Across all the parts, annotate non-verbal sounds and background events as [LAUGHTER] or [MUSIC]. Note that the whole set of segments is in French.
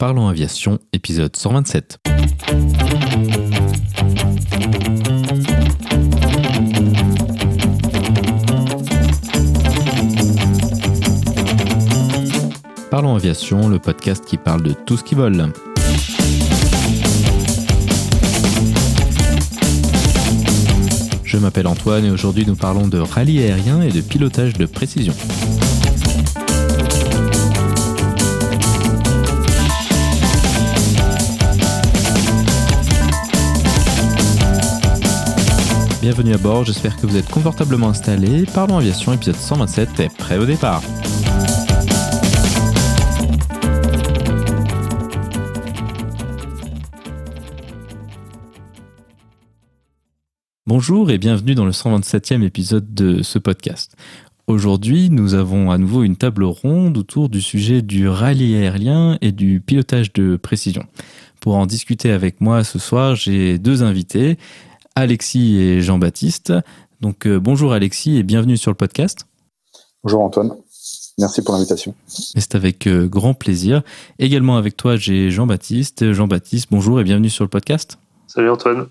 Parlons Aviation, épisode 127. Parlons Aviation, le podcast qui parle de tout ce qui vole. Je m'appelle Antoine et aujourd'hui nous parlons de rallye aérien et de pilotage de précision. Bienvenue à bord, j'espère que vous êtes confortablement installés. Parlons Aviation, épisode 127 est prêt au départ. Bonjour et bienvenue dans le 127e épisode de ce podcast. Aujourd'hui, nous avons à nouveau une table ronde autour du sujet du rallye aérien et du pilotage de précision. Pour en discuter avec moi ce soir, j'ai deux invités. Alexis et Jean-Baptiste. Donc euh, bonjour Alexis et bienvenue sur le podcast. Bonjour Antoine. Merci pour l'invitation. C'est avec euh, grand plaisir. Également avec toi, j'ai Jean-Baptiste. Jean-Baptiste, bonjour et bienvenue sur le podcast. Salut Antoine.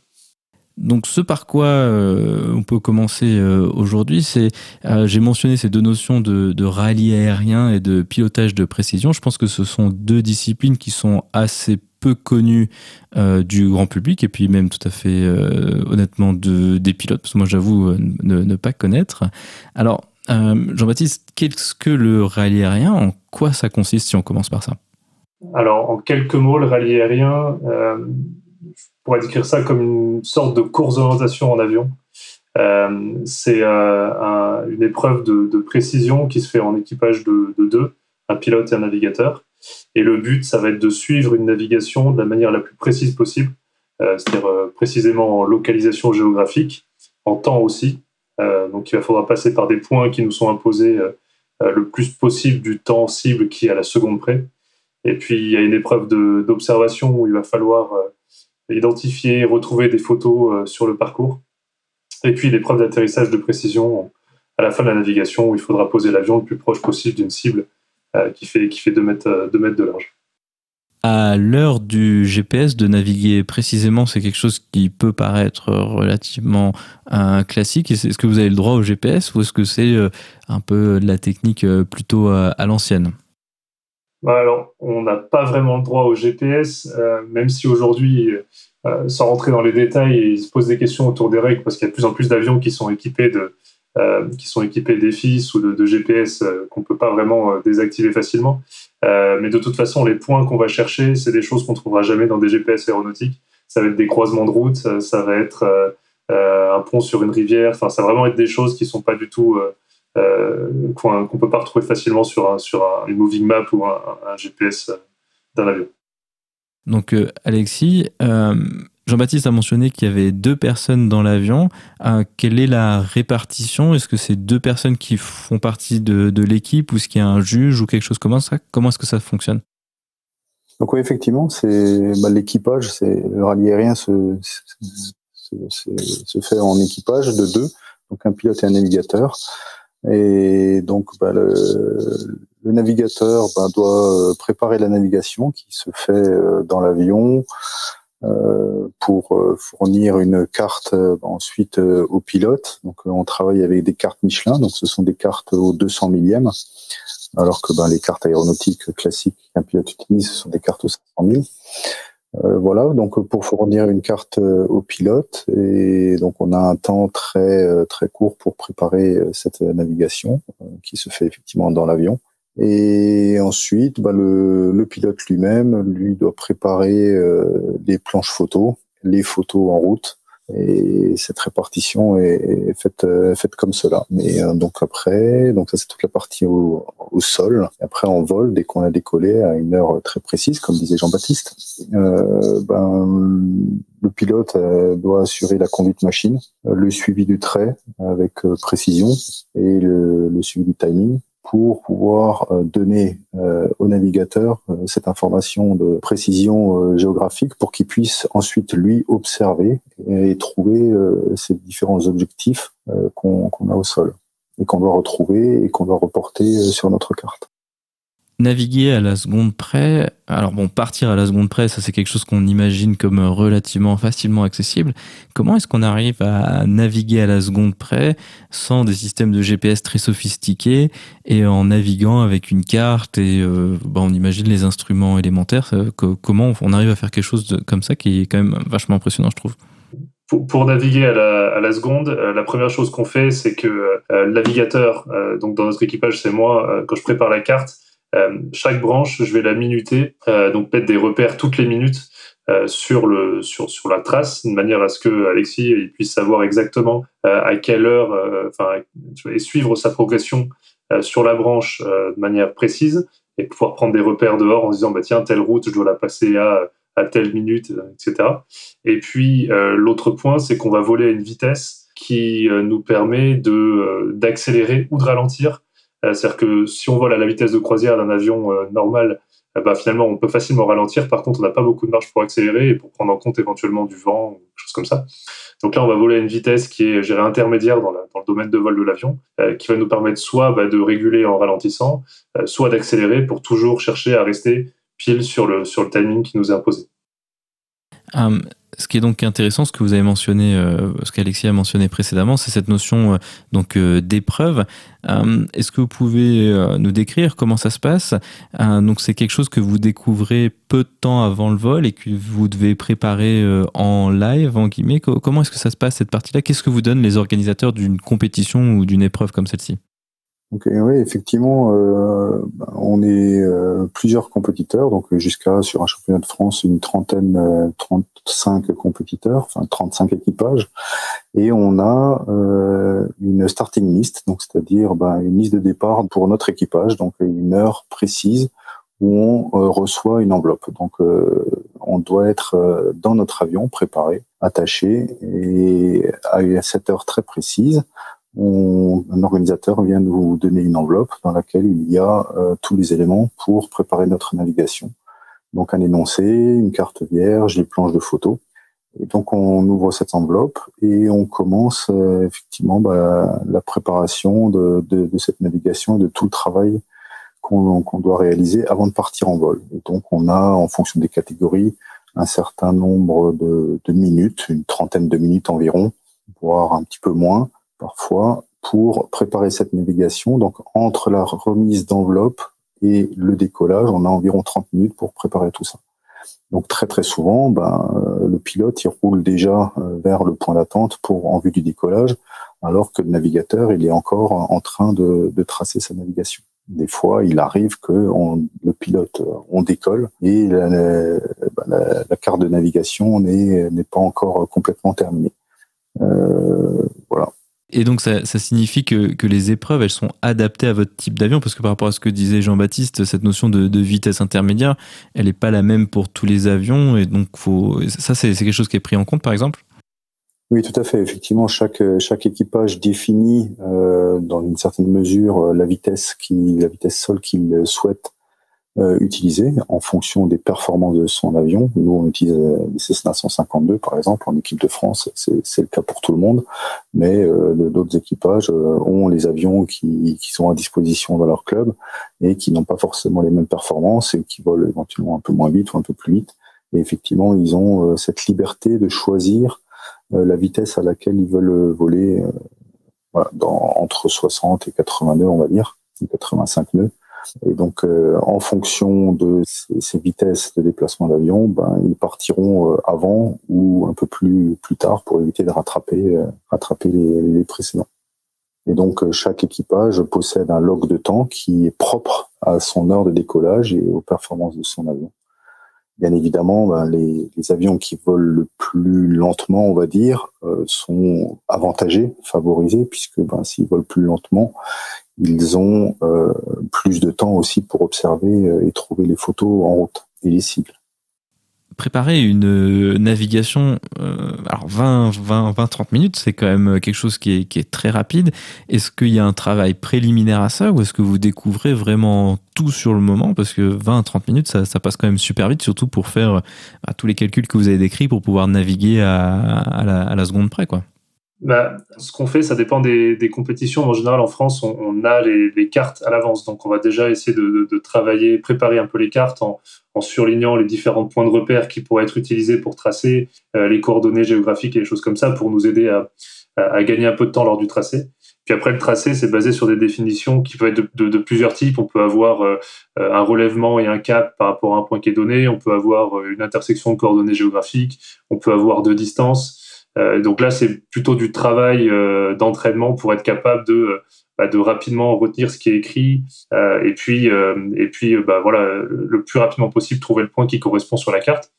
Donc ce par quoi euh, on peut commencer aujourd'hui, c'est j'ai mentionné ces deux notions de, rallye aérien et de pilotage de précision. Je pense que ce sont deux disciplines qui sont assez peu connu euh, du grand public et puis même tout à fait euh, honnêtement de, des pilotes, parce que moi j'avoue euh, ne, pas connaître. Alors, Jean-Baptiste, qu'est-ce que le rallye aérien? En quoi ça consiste si on commence par ça? Alors, en quelques mots, le rallye aérien, je pourrais décrire ça comme une sorte de course d'orientation en avion. c'est une épreuve de, précision qui se fait en équipage de, de deux, un pilote et un navigateur. Et le but, ça va être de suivre une navigation de la manière la plus précise possible, euh, c'est-à-dire euh, précisément en localisation géographique, en temps aussi. Euh, donc il va falloir passer par des points qui nous sont imposés le plus possible du temps cible qui est à la seconde près. Et puis il y a une épreuve d'observation où il va falloir identifier et retrouver des photos sur le parcours. Et puis l'épreuve d'atterrissage de précision à la fin de la navigation où il faudra poser l'avion le plus proche possible d'une cible euh, qui fait, qui fait 2 mètres, euh, mètres de large. À l'heure du GPS, de naviguer précisément, c'est quelque chose qui peut paraître relativement euh, classique. Est-ce que vous avez le droit au GPS ou est-ce que c'est un peu de la technique plutôt à l'ancienne? Alors, on n'a pas vraiment le droit au GPS, même si aujourd'hui, sans rentrer dans les détails, il se pose des questions autour des règles parce qu'il y a de plus en plus d'avions qui sont équipés de, euh, qui sont équipés d'EFIS ou de, GPS euh, qu'on ne peut pas vraiment euh, désactiver facilement. mais de toute façon, les points qu'on va chercher, c'est des choses qu'on ne trouvera jamais dans des GPS aéronautiques. Ça va être des croisements de route, ça, va être un pont sur une rivière. Enfin, ça va vraiment être des choses qui ne sont pas du tout qu'on ne peut pas retrouver facilement sur, un, sur une moving map ou un, un GPS d'un avion. Donc, Alexis, Jean-Baptiste a mentionné qu'il y avait deux personnes dans l'avion. Euh, quelle est la répartition? Est-ce que c'est deux personnes qui font partie de, l'équipe ou est-ce qu'il y a un juge ou quelque chose? Comme ça Comment est-ce que ça fonctionne? Donc oui, effectivement, c'est bah, l'équipage, c'est le rallye aérien se, se, fait en équipage de deux, donc un pilote et un navigateur. Et donc bah, le, navigateur bah, doit préparer la navigation qui se fait euh, dans l'avion. Euh, pour euh, fournir une carte euh, ensuite au pilote. Donc on travaille avec des cartes Michelin, donc ce sont des cartes au 200 millième, alors que ben, les cartes aéronautiques classiques qu'un pilote utilise, ce sont des cartes au 500 000. Euh, voilà, donc pour fournir une carte au pilote, et donc on a un temps très très court pour préparer cette navigation qui se fait effectivement dans l'avion. Et ensuite, bah, le, le, pilote lui-même, lui, doit préparer euh, les planches photos, les photos en route. Et cette répartition est, faite, euh, faite comme cela. Mais euh, donc après, donc ça c'est toute la partie au, au, sol. Après en vol, dès qu'on a décollé à une heure très précise, comme disait Jean-Baptiste, euh, ben, le pilote doit assurer la conduite machine, le suivi du trait avec précision et le, le suivi du timing pour pouvoir euh, donner euh, au navigateur euh, cette information de précision géographique pour qu'il puisse ensuite lui observer et trouver ces différents objectifs qu'on a au sol et qu'on doit retrouver et qu'on doit reporter sur notre carte. Naviguer à la seconde près, alors bon, partir à la seconde près, ça c'est quelque chose qu'on imagine comme relativement facilement accessible. Comment est-ce qu'on arrive à naviguer à la seconde près sans des systèmes de GPS très sophistiqués et en naviguant avec une carte et euh, bah, on imagine les instruments élémentaires Comment on arrive à faire quelque chose de, comme ça qui est quand même vachement impressionnant, je trouve pour, naviguer à la, seconde, euh, la première chose qu'on fait, c'est que euh, le navigateur, donc dans notre équipage, c'est moi, quand je prépare la carte, euh, chaque branche, je vais la minuter, euh, donc mettre des repères toutes les minutes euh, sur le sur sur la trace, de manière à ce que Alexis puisse savoir exactement à quelle heure, enfin et suivre sa progression sur la branche de manière précise et pouvoir prendre des repères dehors en disant bah tiens telle route je dois la passer à à telle minute, etc. Et puis l'autre point, c'est qu'on va voler à une vitesse qui nous permet de d'accélérer ou de ralentir euh, c'est-à-dire que si on vole à la vitesse de croisière d'un avion euh, normal, euh, bah, finalement, on peut facilement ralentir. Par contre, on n'a pas beaucoup de marge pour accélérer et pour prendre en compte éventuellement du vent ou quelque chose comme ça. Donc là, on va voler à une vitesse qui est, gérée intermédiaire dans, le domaine de vol de l'avion, qui va nous permettre soit bah, de réguler en ralentissant, soit d'accélérer pour toujours chercher à rester pile sur le, sur le timing qui nous est imposé. Ce qui est donc intéressant, ce que vous avez mentionné, euh, ce qu'Alexis a mentionné précédemment, c'est cette notion euh, donc euh, d'épreuve. Est-ce que vous pouvez nous décrire comment ça se passe? Donc c'est quelque chose que vous découvrez peu de temps avant le vol et que vous devez préparer en live, en guillemets. Comment est-ce que ça se passe cette partie-là? Qu'est-ce que vous donnent les organisateurs d'une compétition ou d'une épreuve comme celle-ci? Oui, effectivement, euh, on est euh, plusieurs compétiteurs, donc jusqu'à sur un championnat de France une trentaine, euh, 35 compétiteurs, enfin 35 équipages, et on a euh, une starting list, donc c'est-à-dire ben, une liste de départ pour notre équipage, donc une heure précise où on reçoit une enveloppe. Donc on doit être dans notre avion préparé, attaché, et à cette heure très précise un organisateur vient nous donner une enveloppe dans laquelle il y a euh, tous les éléments pour préparer notre navigation. Donc un énoncé, une carte vierge, des planches de photos. Et donc on ouvre cette enveloppe et on commence euh, effectivement bah, la préparation de, de, de, cette navigation et de tout le travail qu'on doit réaliser avant de partir en vol. Et donc on a, en fonction des catégories, un certain nombre de, de minutes, une trentaine de minutes environ, voire un petit peu moins, parfois pour préparer cette navigation. Donc entre la remise d'enveloppe et le décollage, on a environ 30 minutes pour préparer tout ça. Donc très très souvent, ben, euh, le pilote il roule déjà euh, vers le point d'attente pour en vue du décollage, alors que le navigateur il est encore en train de, de tracer sa navigation. Des fois, il arrive que le pilote euh, on décolle et la, ben, la, la carte de navigation n'est pas encore complètement terminée. Et donc ça, ça signifie que, que, les épreuves, elles sont adaptées à votre type d'avion, parce que par rapport à ce que disait Jean-Baptiste, cette notion de, de, vitesse intermédiaire, elle n'est pas la même pour tous les avions, et donc faut, ça c'est quelque chose qui est pris en compte par exemple? Oui, tout à fait. Effectivement, chaque, chaque équipage définit euh, dans une certaine mesure la vitesse, qui, la vitesse sol qu'il souhaite euh, utilisé en fonction des performances de son avion. Nous, on utilise euh, les Cessna 152, par exemple, en équipe de France. C'est le cas pour tout le monde. Mais euh, d'autres équipages ont les avions qui, qui sont à disposition dans leur club et qui n'ont pas forcément les mêmes performances et qui volent éventuellement un peu moins vite ou un peu plus vite. Et effectivement, ils ont cette liberté de choisir la vitesse à laquelle ils veulent voler entre 60 et 80 nœuds, on va dire, 85 nœuds. Et donc, euh, en fonction de ces, vitesses de déplacement d'avion, ben, ils partiront euh, avant ou un peu plus plus tard pour éviter de rattraper euh, rattraper les, les, précédents. Et donc, chaque équipage possède un log de temps qui est propre à son heure de décollage et aux performances de son avion. Bien évidemment, ben, les, avions qui volent le plus lentement, on va dire, sont avantagés, favorisés, puisque ben, s'ils volent plus lentement, ils ont euh, plus de temps aussi pour observer euh, et trouver les photos en route et les cibles. Préparer une euh, navigation, alors 20, 20, 20, 30 minutes, c'est quand même quelque chose qui est, très rapide. Est-ce qu'il y a un travail préliminaire à ça ou est-ce que vous découvrez vraiment tout sur le moment? Parce que 20, 30 minutes, ça, passe quand même super vite, surtout pour faire bah, tous les calculs que vous avez décrits pour pouvoir naviguer à, à, la, à la seconde près, quoi. Bah, ce qu'on fait, ça dépend des, des, compétitions. En général, en France, on, on a les, les, cartes à l'avance. Donc, on va déjà essayer de, de, de, travailler, préparer un peu les cartes en, en, surlignant les différents points de repère qui pourraient être utilisés pour tracer euh, les coordonnées géographiques et les choses comme ça pour nous aider à, à, gagner un peu de temps lors du tracé. Puis après, le tracé, c'est basé sur des définitions qui peuvent être de, de plusieurs types. On peut avoir euh, un relèvement et un cap par rapport à un point qui est donné. On peut avoir euh, une intersection de coordonnées géographiques. On peut avoir deux distances. Euh, donc là, c'est plutôt du travail euh, d'entraînement pour être capable de bah, de rapidement retenir ce qui est écrit et puis et puis bah, voilà le plus rapidement possible trouver le point qui correspond sur la carte.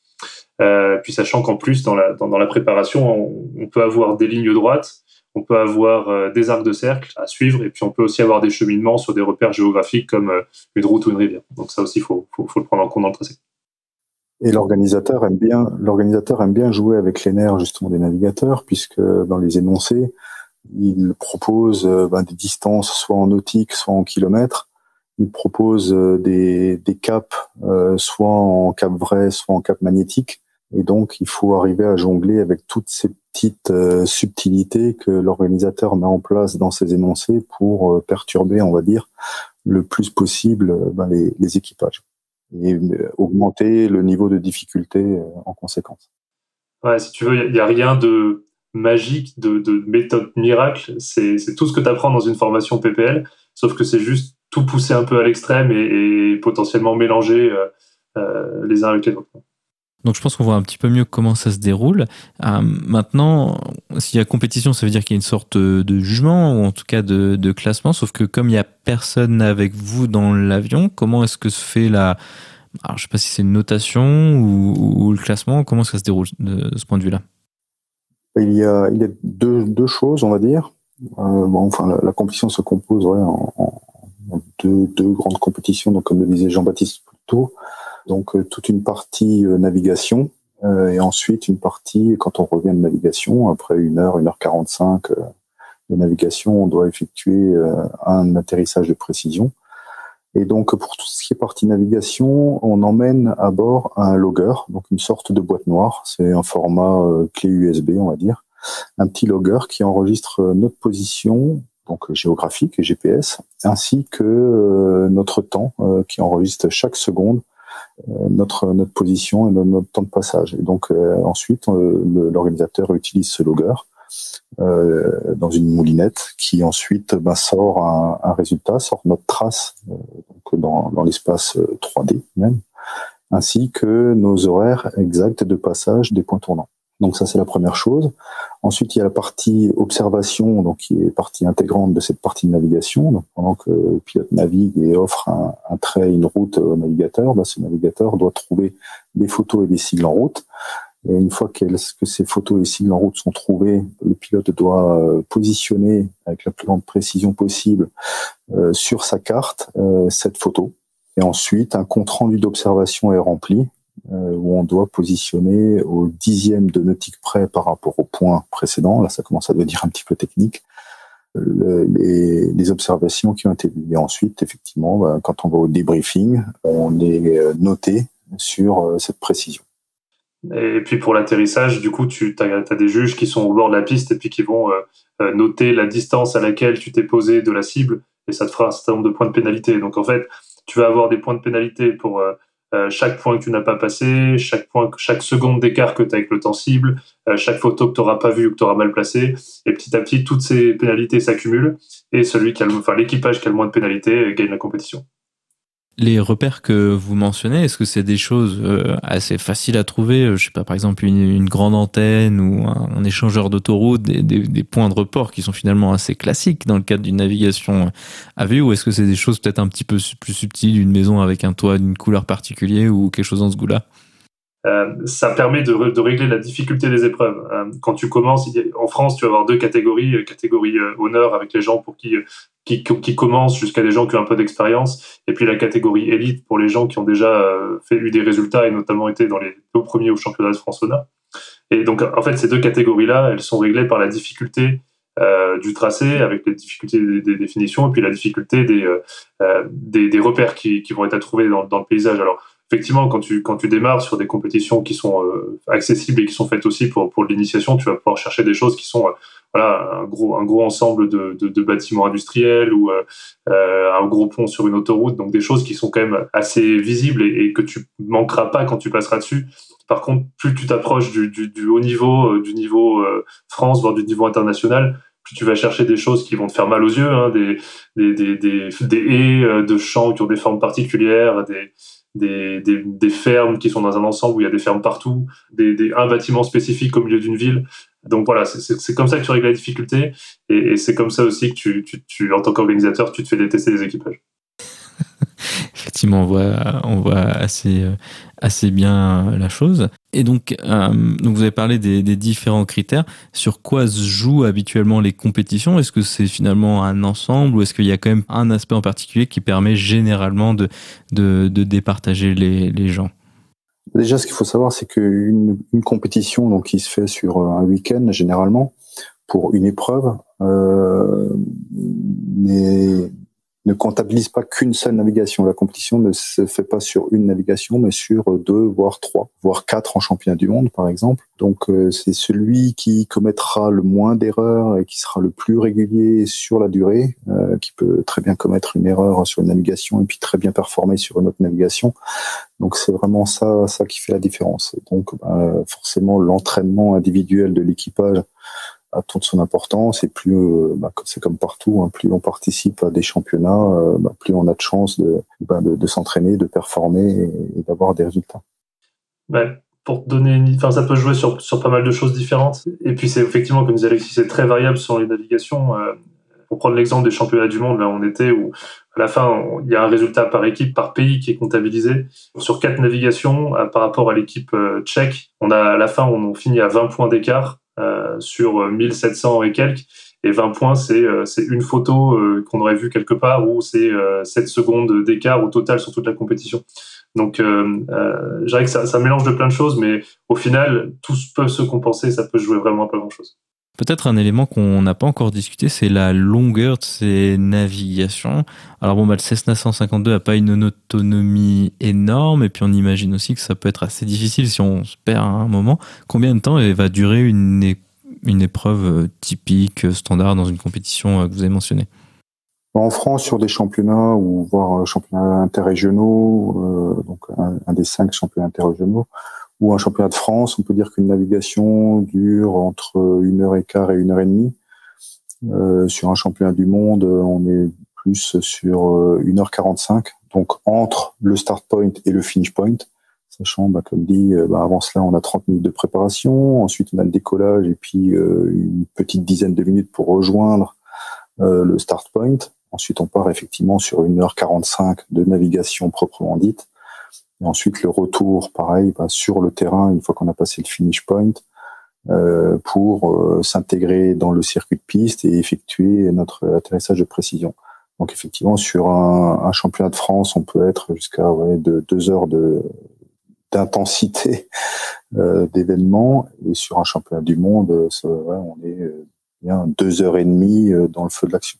puis sachant qu'en plus dans la préparation, on, peut avoir des lignes droites, on peut avoir des arcs de cercle à suivre et puis on peut aussi avoir des cheminements sur des repères géographiques comme une route ou une rivière. Donc ça aussi, il faut, faut, faut, le prendre en compte dans le tracé. Et l'organisateur aime bien, l'organisateur aime bien jouer avec les nerfs justement des navigateurs, puisque dans les énoncés, il propose euh, ben, des distances soit en nautique, soit en kilomètres. Il propose euh, des, des caps, euh, soit en cap vrai, soit en cap magnétique. Et donc, il faut arriver à jongler avec toutes ces petites subtilités que l'organisateur met en place dans ses énoncés pour perturber, on va dire, le plus possible ben, les, les équipages et augmenter le niveau de difficulté euh, en conséquence. Ouais, si tu veux, il n'y a, rien de magique, de, de méthode miracle. C'est tout ce que tu apprends dans une formation PPL, sauf que c'est juste tout pousser un peu à l'extrême et, potentiellement mélanger euh, euh, les uns avec les autres. Donc je pense qu'on voit un petit peu mieux comment ça se déroule. Euh, maintenant, s'il y a compétition, ça veut dire qu'il y a une sorte de jugement ou en tout cas de, classement. Sauf que comme il n'y a personne avec vous dans l'avion, comment est-ce que se fait la... Alors je sais pas si c'est une notation ou, le classement. Comment ça se déroule de ce point de vue-là? Il y, a, deux, choses, on va dire. Euh, bon, enfin, la, compétition se compose en deux, deux, grandes compétitions. Donc comme le disait Jean-Baptiste plus tôt, donc euh, toute une partie euh, navigation euh, et ensuite une partie quand on revient de navigation après une heure, une heure quarante-cinq de navigation, on doit effectuer un atterrissage de précision. Et donc, pour tout ce qui est partie navigation, on emmène à bord un logger, donc une sorte de boîte noire. C'est un format clé USB, on va dire. Un petit logger qui enregistre notre position, donc géographique et GPS, ainsi que notre temps, qui enregistre chaque seconde notre notre position et notre, temps de passage. Et donc euh, ensuite, euh, l'organisateur utilise ce logger euh, dans une moulinette qui ensuite ben, sort un, un, résultat, sort notre trace donc dans, dans l'espace 3D même, ainsi que nos horaires exacts de passage des points tournants. Donc ça, c'est la première chose. Ensuite, il y a la partie observation, donc qui est partie intégrante de cette partie de navigation. Donc, pendant que le pilote navigue et offre un, trait, une route au navigateur, bah, ce navigateur doit trouver des photos et des sigles en route. Et une fois que ces photos et sigles en route sont trouvés, le pilote doit euh, positionner avec la plus grande précision possible euh, sur sa carte euh, cette photo. Et ensuite, un compte rendu d'observation est rempli où on doit positionner au dixième de nautique près par rapport au point précédent. Là, ça commence à devenir un petit peu technique. Le, les, observations qui ont été vues. Et ensuite, effectivement, bah, quand on va au débriefing, on est euh, noté sur euh, cette précision. Et puis pour l'atterrissage, du coup, tu as, des juges qui sont au bord de la piste et puis qui vont euh, noter la distance à laquelle tu t'es posé de la cible et ça te fera un certain nombre de points de pénalité. Donc en fait, tu vas avoir des points de pénalité pour euh, euh, chaque point que tu n'as pas passé, chaque point, chaque seconde d'écart que tu as avec le temps cible, euh, chaque photo que tu n'auras pas vue ou que tu auras mal placée, et petit à petit, toutes ces pénalités s'accumulent, et celui qui a, enfin, l'équipage qui a le moins de pénalités gagne la compétition. Les repères que vous mentionnez, est-ce que c'est des choses euh, assez faciles à trouver euh, Je sais pas, par exemple, une, grande antenne ou un, échangeur d'autoroute, des, points de report qui sont finalement assez classiques dans le cadre d'une navigation à vue Ou est-ce que c'est des choses peut-être un petit peu plus subtiles, une maison avec un toit d'une couleur particulière ou quelque chose dans ce goût-là? euh, ça permet de, de, régler la difficulté des épreuves. Euh, quand tu commences, en France, tu vas avoir deux catégories, euh, catégorie honneur avec les gens pour qui, qui, qui commencent jusqu'à des gens qui ont un peu d'expérience, et puis la catégorie élite pour les gens qui ont déjà fait eu des résultats et notamment été dans les deux premiers au championnat de France honneur. Et donc, en fait, ces deux catégories-là, elles sont réglées par la difficulté euh, du tracé, avec les difficultés des, des, définitions, et puis la difficulté des, euh, des, des, repères qui, qui vont être à trouver dans, dans le paysage. Alors, effectivement, quand tu, quand tu démarres sur des compétitions qui sont accessibles et qui sont faites aussi pour, pour l'initiation, tu vas pouvoir chercher des choses qui sont voilà, un gros, un gros ensemble de, de, de bâtiments industriels ou euh, euh, un gros pont sur une autoroute, donc des choses qui sont quand même assez visibles et, que tu manqueras pas quand tu passeras dessus. Par contre, plus tu t'approches du, du, du, haut niveau, euh, du niveau euh, France, voire du niveau international, plus tu vas chercher des choses qui vont te faire mal aux yeux, hein, des, des, des, des, des haies de champs qui ont des formes particulières, des, des, des, des, fermes qui sont dans un ensemble où il y a des fermes partout, des, des un bâtiment spécifique au milieu d'une ville. Donc voilà, c'est comme ça que tu règles la difficulté et, et c'est comme ça aussi que tu, tu, tu en tant qu'organisateur, tu te fais détester les équipages. [LAUGHS] Effectivement, on voit, on voit assez, assez bien la chose. Et donc, euh, donc vous avez parlé des, des, différents critères. Sur quoi se jouent habituellement les compétitions? Est-ce que c'est finalement un ensemble ou est-ce qu'il y a quand même un aspect en particulier qui permet généralement de, de, de départager les, les gens? Déjà, ce qu'il faut savoir, c'est qu'une une compétition donc, qui se fait sur un week-end, généralement, pour une épreuve, euh, ne comptabilise pas qu'une seule navigation. La compétition ne se fait pas sur une navigation, mais sur deux, voire trois, voire quatre en championnat du monde, par exemple. Donc, euh, c'est celui qui commettra le moins d'erreurs et qui sera le plus régulier sur la durée, euh, qui peut très bien commettre une erreur sur une navigation et puis très bien performer sur une autre navigation. Donc, c'est vraiment ça, ça qui fait la différence. Donc, bah, forcément, l'entraînement individuel de l'équipage a toute son importance et plus euh, bah, c'est comme partout, hein, plus on participe à des championnats, euh, bah, plus on a de chances de, bah, de, s'entraîner, de performer et, d'avoir des résultats. pour donner une... enfin, ça peut jouer sur, sur pas mal de choses différentes. Et puis c'est effectivement, comme disait Alexis, c'est très variable sur les navigations. Euh, pour prendre l'exemple des championnats du monde, là on était où à la fin il y a un résultat par équipe, par pays qui est comptabilisé. Sur quatre navigations, par rapport à l'équipe tchèque, on a à la fin on finit à 20 points d'écart sur 1700 et quelques. Et 20 points, c'est euh, c'est une photo euh, qu'on aurait vue quelque part ou c'est 7 secondes d'écart au total sur toute la compétition. Donc, euh, que ça, mélange de plein de choses, mais au final, tous peuvent se compenser, ça peut jouer vraiment à pas grand-chose. Peut-être un élément qu'on n'a pas encore discuté, c'est la longueur de ces navigations. Alors bon, bah, le Cessna 152 n'a pas une autonomie énorme, et puis on imagine aussi que ça peut être assez difficile si on se perd à un moment. Combien de temps va durer une, une épreuve euh, typique, euh, standard dans une compétition euh, que vous avez mentionnée? En France, sur des championnats ou voire championnats interrégionaux, donc un, un, des cinq championnats interrégionaux, ou un championnat de France, on peut dire qu'une navigation dure entre une heure et quart et une heure et demie. Euh, sur un championnat du monde, on est plus sur euh, une heure quarante-cinq, donc entre le start point et le finish point, sachant, bah, comme dit, euh, bah, avant cela, on a 30 minutes de préparation, ensuite on a le décollage et puis euh, une petite dizaine de minutes pour rejoindre le start point. Ensuite, on part effectivement sur une heure quarante-cinq de navigation proprement dite. Et ensuite, le retour, pareil, bah, sur le terrain, une fois qu'on a passé le finish point, euh, pour euh, s'intégrer dans le circuit de piste et effectuer notre atterrissage de précision. Donc effectivement, sur un, un championnat de France, on peut être jusqu'à ouais, de deux heures de d'intensité [LAUGHS] euh, d'événements, et sur un championnat du monde, ouais, on est euh, bien deux heures et demie euh, dans le feu de l'action.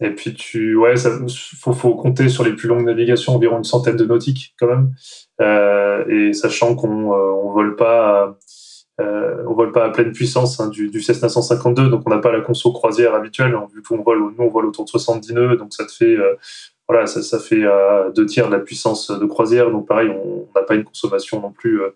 Et puis tu, ouais, ça faut, faut compter sur les plus longues navigations, environ une centaine de nautiques quand même. Euh, et sachant qu'on euh, on vole pas, euh, on vole pas à pleine puissance hein, du, du Cessna 152, donc on n'a pas la conso croisière habituelle. Hein, vu qu'on vole, nous on vole autour de 70 nœuds, donc ça te fait, voilà, ça, ça fait euh, deux tiers de la puissance de croisière. Donc pareil, on n'a pas une consommation non plus euh,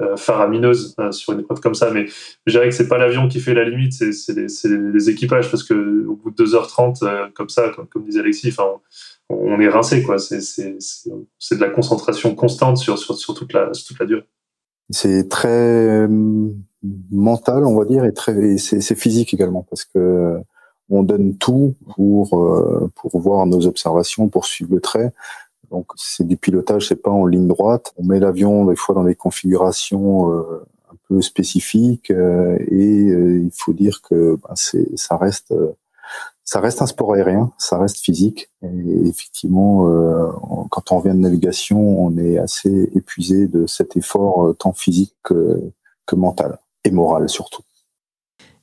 euh, faramineuse euh, sur une épreuve comme ça. Mais je dirais que c'est pas l'avion qui fait la limite, c'est les, les, équipages parce que au bout de 2h30, euh, comme ça, comme, comme disait Alexis, on, on, est rincé quoi. C'est de la concentration constante sur, sur, sur, toute, la, sur toute la durée. C'est très mental, on va dire, et très c'est physique également parce que on donne tout pour pour voir nos observations, pour suivre le trait. Donc c'est du pilotage, c'est pas en ligne droite. On met l'avion des fois dans des configurations euh, un peu spécifiques euh, et euh, il faut dire que bah, c'est ça reste ça reste un sport aérien, ça reste physique. Et effectivement, quand on vient de navigation, on est assez épuisé de cet effort tant physique que, que mental et moral surtout.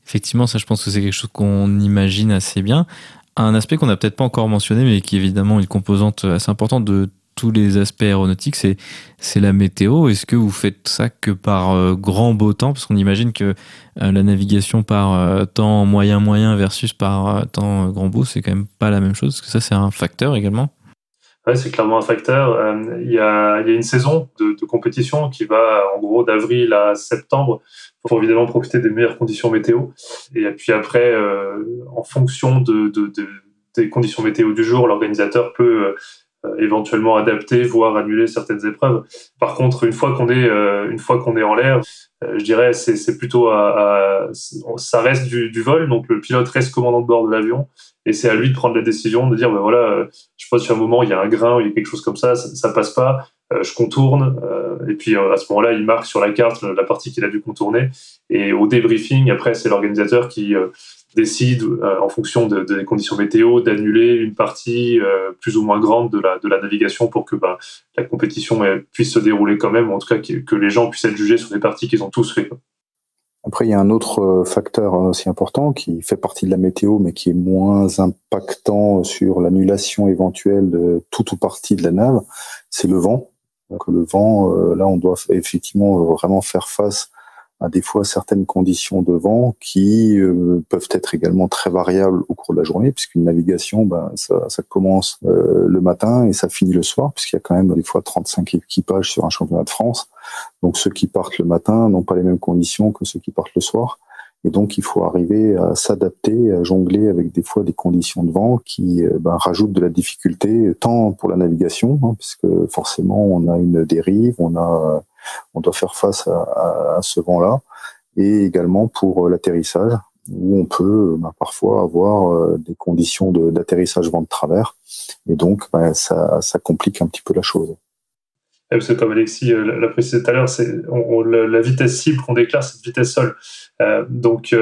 Effectivement, ça, je pense que c'est quelque chose qu'on imagine assez bien un aspect qu'on n'a peut-être pas encore mentionné, mais qui est évidemment une composante assez importante de tous les aspects aéronautiques, c'est c'est la météo. Est-ce que vous faites ça que par euh, grand beau temps? Parce qu'on imagine que euh, la navigation par euh, temps moyen moyen versus par temps grand beau, c'est quand même pas la même chose. Est-ce que ça, c'est un facteur également? Ouais, c'est clairement un facteur. Il y, a, y, a, une saison de, compétition qui va en gros d'avril à septembre pour évidemment profiter des meilleures conditions météo. Et puis après, en fonction de, de, des conditions météo du jour, l'organisateur peut euh, éventuellement adapter, voire annuler certaines épreuves. Par contre, une fois qu'on est, euh, une fois qu'on est en l'air, euh, je dirais c'est, plutôt à, ça reste du, du, vol, donc le pilote reste commandant de bord de l'avion et c'est à lui de prendre la décision de dire ben voilà, je pense sur un moment il y a un grain, il y a quelque chose comme ça, ça, ça passe pas, je contourne et puis à ce moment-là il marque sur la carte la partie qu'il a dû contourner et au débriefing après c'est l'organisateur qui décide, euh, en fonction de, des conditions météo, d'annuler une partie euh, plus ou moins grande de la, de la navigation pour que bah, la compétition puisse se dérouler quand même, ou en tout cas que, les gens puissent être jugés sur des parties qu'ils ont tous fait. Après, il y a un autre euh, facteur aussi important qui fait partie de la météo, mais qui est moins impactant sur l'annulation éventuelle de toute ou partie de la nave, c'est le vent. Donc le vent, là, on doit effectivement vraiment faire face à des fois certaines conditions de vent qui euh, peuvent être également très variables au cours de la journée, puisqu'une navigation, ben, ça, commence euh, le matin et ça finit le soir, puisqu'il y a quand même des fois 35 équipages sur un championnat de France. Donc ceux qui partent le matin n'ont pas les mêmes conditions que ceux qui partent le soir. Et donc, il faut arriver à s'adapter, à jongler avec des fois des conditions de vent qui euh, ben, rajoutent de la difficulté, tant pour la navigation, hein, puisque forcément, on a une dérive, on a on doit faire face à, ce vent-là, et également pour euh, l'atterrissage, où on peut euh, bah, parfois avoir euh, des conditions d'atterrissage vent de travers, et donc bah, ça, complique un petit peu la chose. Parce que comme Alexis l'a précisé tout à l'heure, c'est la vitesse cible qu'on déclare, c'est vitesse sol. donc,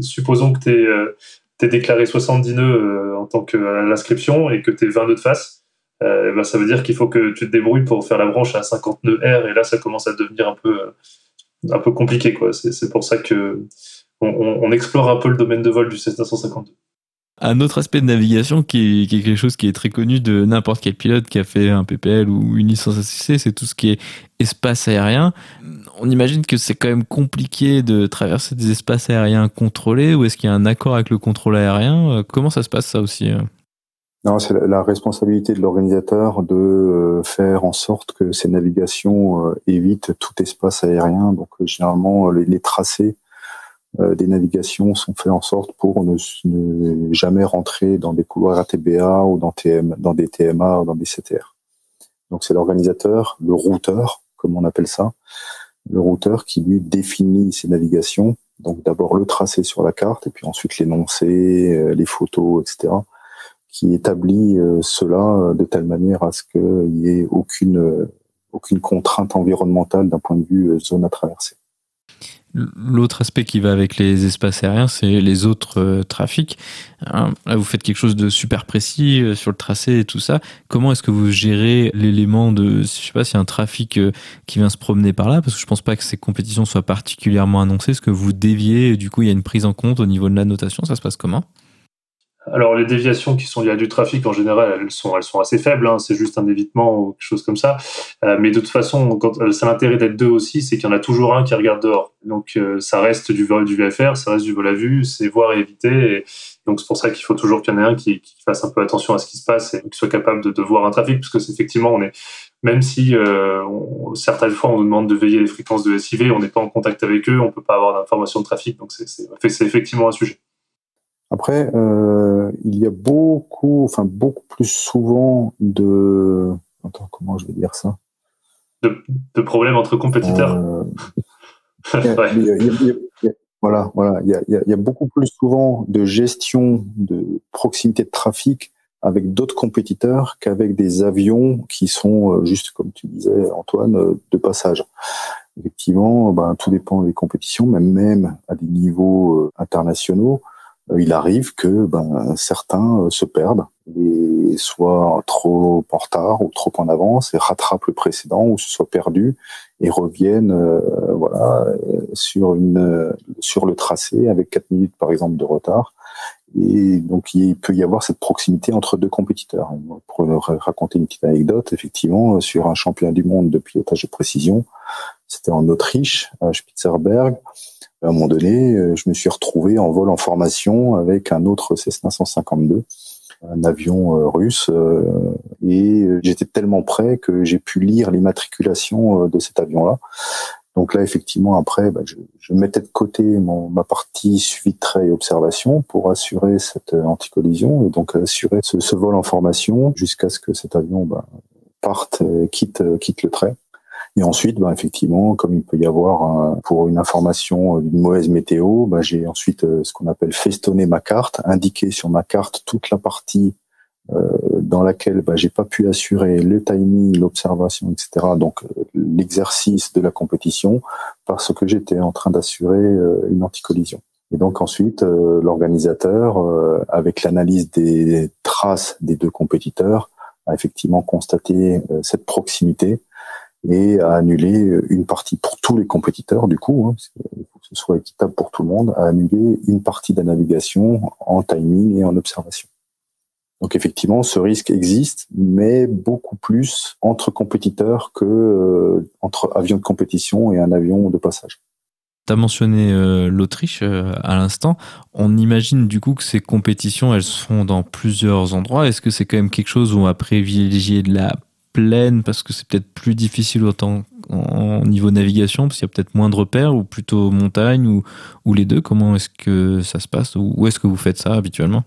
supposons que tu es, déclaré 70 nœuds en tant que l'inscription et que tu es 20 nœuds de face. Euh, ben, ça veut dire qu'il faut que tu te débrouilles pour faire la branche à 50 nœuds R, et là, ça commence à devenir un peu, un peu compliqué. Quoi. C'est, pour ça que on, explore un peu le domaine de vol du Cessna 152. Un autre aspect de navigation qui est, quelque chose qui est très connu de n'importe quel pilote qui a fait un PPL ou une licence ACC, c'est tout ce qui est espace aérien. On imagine que c'est quand même compliqué de traverser des espaces aériens contrôlés ou est-ce qu'il y a un accord avec le contrôle aérien? Comment ça se passe ça aussi non, c'est la responsabilité de l'organisateur de euh, faire en sorte que ces navigations euh, évitent tout espace aérien. Donc euh, généralement, les, tracés des navigations sont faits en sorte pour ne, jamais rentrer dans des couloirs ATBA ou dans, TM, dans des TMA ou dans des CTR. Donc c'est l'organisateur, le routeur, comme on appelle ça, le routeur qui lui définit ces navigations. Donc d'abord le tracé sur la carte et puis ensuite l'énoncé, les photos, etc qui établit euh, cela euh, de telle manière à ce qu'il n'y ait aucune, euh, aucune contrainte environnementale d'un point de vue zone à traverser. L'autre aspect qui va avec les espaces aériens, c'est les autres trafics. Hein, là, vous faites quelque chose de super précis sur le tracé et tout ça. Comment est-ce que vous gérez l'élément de, je sais pas, s'il y a un trafic qui vient se promener par là, parce que je pense pas que ces compétitions soient particulièrement annoncées. Est-ce que vous déviez, du coup, il y a une prise en compte au niveau de la notation? Ça se passe comment? Alors les déviations qui sont liées à du trafic en général, elles sont, elles sont assez faibles. Hein, c'est juste un évitement ou quelque chose comme ça. Euh, mais de toute façon, quand, euh, l'intérêt d'être deux aussi, c'est qu'il y en a toujours un qui regarde dehors. Donc euh, ça reste du vol du VFR, ça reste du vol à vue, c'est voir et éviter. Donc c'est pour ça qu'il faut toujours qu'il y en ait un qui, qui, fasse un peu attention à ce qui se passe et qui soit capable de, de voir un trafic, parce que c'est effectivement on est même si certaines fois on nous demande de veiller les fréquences de SIV, on n'est pas en contact avec eux, on peut pas avoir d'informations de trafic. Donc c'est effectivement un sujet. Après, euh, il y a beaucoup, enfin beaucoup plus souvent de, attends, comment je vais dire ça? De, problèmes entre compétiteurs. voilà, voilà, il y, a, il y a beaucoup plus souvent de gestion de proximité de trafic avec d'autres compétiteurs qu'avec des avions qui sont euh, juste, comme tu disais, Antoine, euh, de passage. Effectivement, ben, tout dépend des compétitions, même à des niveaux internationaux, il arrive que ben, certains euh, se perdent et soient trop en retard ou trop en avance et rattrapent le précédent ou se soient perdus et reviennent euh, voilà sur une sur le tracé avec 4 minutes par exemple de retard et donc il peut y avoir cette proximité entre deux compétiteurs. Pour raconter une petite anecdote, effectivement, sur un championnat du monde de pilotage de précision, c'était en Autriche, à Spitzerberg. À un moment donné, euh, je me suis retrouvé en vol en formation avec un autre Cessna 152, un avion euh, russe, euh, et j'étais tellement prêt que j'ai pu lire l'immatriculation de cet avion-là. Donc là, effectivement, après, bah, je, mettais de côté mon, ma partie suivi de trait et observation pour assurer cette anticollision et donc assurer ce, ce vol en formation jusqu'à ce que cet avion bah, parte, quitte, quitte le trait. Et ensuite, bah, effectivement, comme il peut y avoir pour une information d'une mauvaise météo, bah, j'ai ensuite euh, ce qu'on appelle festonner ma carte, indiquer sur ma carte toute la partie euh, dans laquelle bah, j'ai pas pu assurer le timing, l'observation, etc. Donc euh, l'exercice de la compétition parce que j'étais en train d'assurer une anticollision. Et donc ensuite, l'organisateur, avec l'analyse des traces des deux compétiteurs, a effectivement constaté cette proximité et à annuler une partie pour tous les compétiteurs du coup, hein, que ce soit équitable pour tout le monde, à annuler une partie de la navigation en timing et en observation. Donc effectivement, ce risque existe, mais beaucoup plus entre compétiteurs que euh, entre avions de compétition et un avion de passage. Tu as mentionné euh, l'Autriche euh, à l'instant. On imagine du coup que ces compétitions, elles se font dans plusieurs endroits. Est-ce que c'est quand même quelque chose où on va privilégier de la plaine parce que c'est peut-être plus difficile autant en niveau navigation parce qu'il y a peut-être moins de repères ou plutôt montagne ou, les deux? Comment est-ce que ça se passe? Où est-ce que vous faites ça habituellement?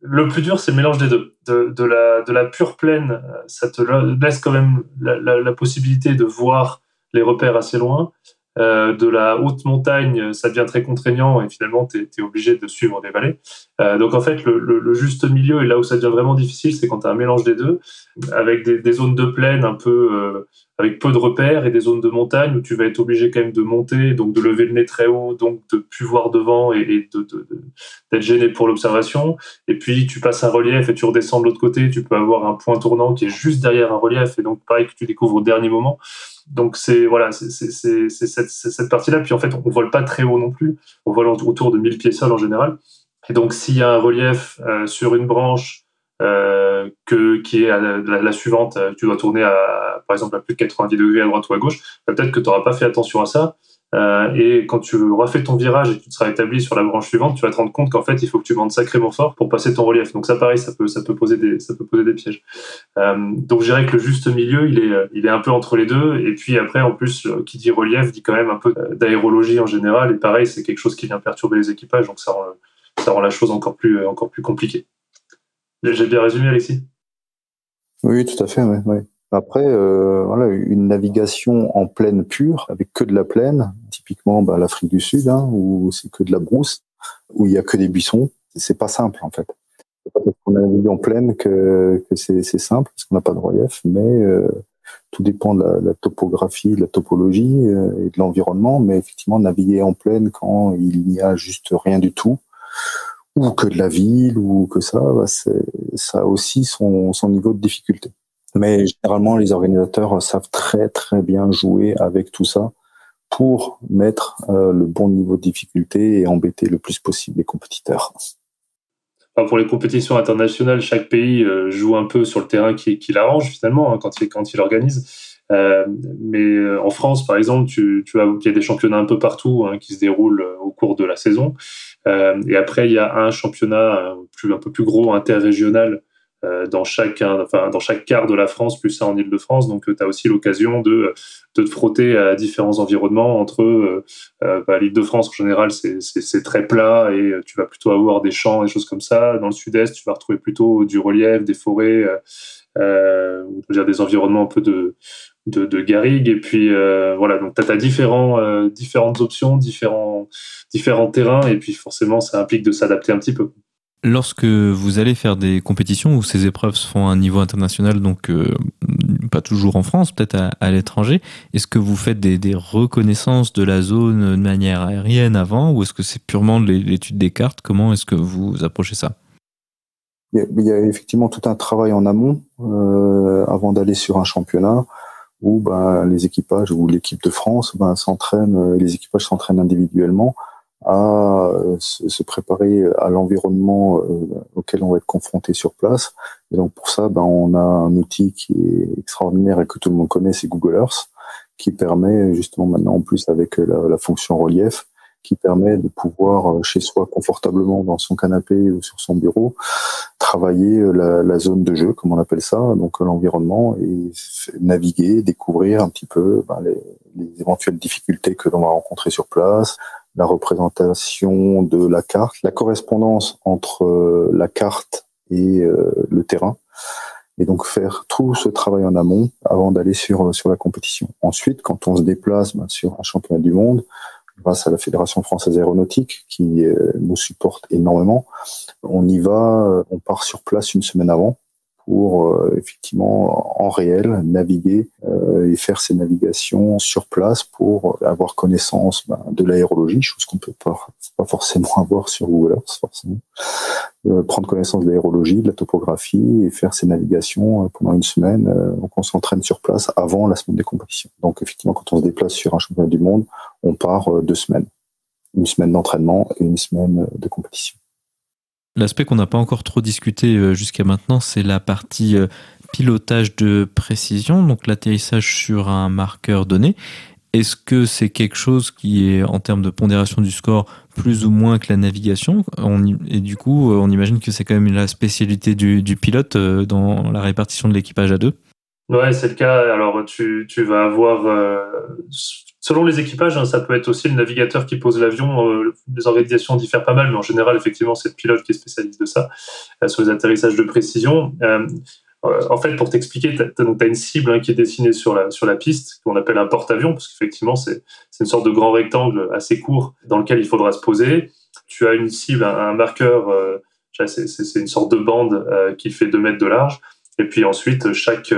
Le plus dur, c'est le mélange des deux. De, la, pure plaine, ça te laisse quand même la possibilité de voir les repères assez loin. Euh, de la haute montagne, ça devient très contraignant et finalement, tu es, obligé de suivre des vallées. Euh, donc en fait, le, le, le, juste milieu et là où ça devient vraiment difficile, c'est quand tu as un mélange des deux, avec des, des zones de plaine un peu euh, avec peu de repères et des zones de montagne où tu vas être obligé quand même de monter, donc de lever le nez très haut, donc de plus voir devant et, de, de, d'être gêné pour l'observation. Et puis tu passes un relief et tu redescends de l'autre côté, tu peux avoir un point tournant qui est juste derrière un relief et donc pareil que tu découvres au dernier moment. Donc c'est voilà, c'est cette, cette partie-là. Puis en fait, on, vole pas très haut non plus. On vole autour de 1000 pieds sol en général. Et donc s'il y a un relief euh, sur une branche euh, que qui est la, suivante, euh, tu dois tourner à par exemple à plus de 90 degrés à droite ou à gauche. Bah, peut-être que tu n'auras pas fait attention à ça. Euh, et quand tu fait ton virage et que tu seras établi sur la branche suivante, tu vas te rendre compte qu'en fait, il faut que tu montes sacrément fort pour passer ton relief. Donc ça, pareil, ça peut, poser des, pièges. Donc je dirais que le juste milieu, il est, un peu entre les deux. Et puis après, en plus, qui dit relief dit quand même un peu d'aérologie en général. Et pareil, c'est quelque chose qui vient perturber les équipages, donc ça rend, ça rend la chose encore plus, encore plus compliquée. J'ai bien résumé, Alexis. Oui, tout à fait. Ouais, ouais. Après, euh, voilà, une navigation en plaine pure, avec que de la plaine, typiquement bah, l'Afrique du Sud, hein, où c'est que de la brousse, où il y a que des buissons, c'est pas simple en fait. C'est pas parce qu'on navigue en plaine que, que c'est simple, parce qu'on n'a pas de relief, mais euh, tout dépend de la, la, topographie, de la topologie euh, et de l'environnement. Mais effectivement, naviguer en plaine quand il n'y a juste rien du tout, ou que de la ville, ou que ça, bah, ça a aussi son, niveau de difficulté. Mais généralement, les organisateurs savent très très bien jouer avec tout ça pour mettre euh, le bon niveau de difficulté et embêter le plus possible les compétiteurs. Pour les compétitions internationales, chaque pays euh, joue un peu sur le terrain qui, qui l'arrange finalement hein, quand il organise. Euh, mais en France, par exemple, tu, as, il y a des championnats un peu partout hein, qui se déroulent au cours de la saison. Euh, et après, il y a un championnat plus, un peu plus gros interrégional euh, dans chaque enfin, dans chaque quart de la France, plus ça en Ile-de-France. Donc, tu as aussi l'occasion de, de te frotter à différents environnements entre euh, euh bah, l'Île-de-France, en général, c'est très plat et tu vas plutôt avoir des champs, des choses comme ça. Dans le sud-est, tu vas retrouver plutôt du relief, des forêts, euh, dire des environnements un peu de, de, de garrigue. Et puis, euh, voilà, donc tu as, différents, différentes options, différents, différents terrains. Et puis, forcément, ça implique de s'adapter un petit peu. Lorsque vous allez faire des compétitions où ces épreuves se font à un niveau international, donc euh, pas toujours en France, peut-être à, à l'étranger, est-ce que vous faites des, des, reconnaissances de la zone de manière aérienne avant ou est-ce que c'est purement l'étude des cartes? Comment est-ce que vous approchez ça? Il y, a, il y, a, effectivement tout un travail en amont euh, avant d'aller sur un championnat où ben, les équipages ou l'équipe de France ben, s'entraînent, les équipages s'entraînent individuellement à se préparer à l'environnement auquel on va être confronté sur place. Et donc pour ça, ben, on a un outil qui est extraordinaire et que tout le monde connaît, c'est Google Earth, qui permet justement maintenant en plus avec la, la fonction relief, qui permet de pouvoir euh, chez soi confortablement dans son canapé ou sur son bureau travailler euh, la, zone de jeu comme on appelle ça donc euh, l'environnement et naviguer découvrir un petit peu ben, les, les éventuelles difficultés que l'on va rencontrer sur place la représentation de la carte la correspondance entre la carte et le terrain et donc faire tout ce travail en amont avant d'aller sur sur la compétition. Ensuite, quand on se déplace ben, sur un championnat du monde, grâce à la Fédération française aéronautique qui euh, nous supporte énormément. On y va, euh, on part sur place une semaine avant pour euh, effectivement en réel naviguer euh, et faire ces navigations sur place pour avoir connaissance ben, de l'aérologie, chose qu'on peut pas, pas forcément [LAUGHS] avoir sur Google Earth, forcément. Euh, prendre connaissance de l'aérologie, de la topographie et faire ces navigations pendant une semaine. donc on s'entraîne sur place avant la semaine des compétitions. Donc effectivement, quand on se déplace sur un championnat du monde, on part deux semaines, une semaine d'entraînement et une semaine de compétition. L'aspect qu'on n'a pas encore trop discuté euh, jusqu'à maintenant, c'est la partie euh, pilotage de précision, donc l'atterrissage sur un marqueur donné. Est-ce que c'est quelque chose qui est, en termes de pondération du score, plus ou moins que la navigation? Et du coup, euh, on imagine que c'est quand même la spécialité du, pilote dans la répartition de l'équipage à deux? Ouais, c'est le cas. Alors, tu, tu vas avoir Selon les équipages, hein, ça peut être aussi le navigateur qui pose l'avion. Euh, les organisations diffèrent pas mal, mais en général, effectivement, c'est le pilote qui est spécialiste de ça, euh, sur les atterrissages de précision. Euh, en fait, pour t'expliquer, tu as, une cible hein, qui est dessinée sur la, sur la piste, qu'on appelle un porte-avions, parce qu'effectivement, c'est une sorte de grand rectangle assez court dans lequel il faudra se poser. Tu as une cible, un, marqueur, c'est une sorte de bande qui fait 2 mètres de large. Et puis ensuite, chaque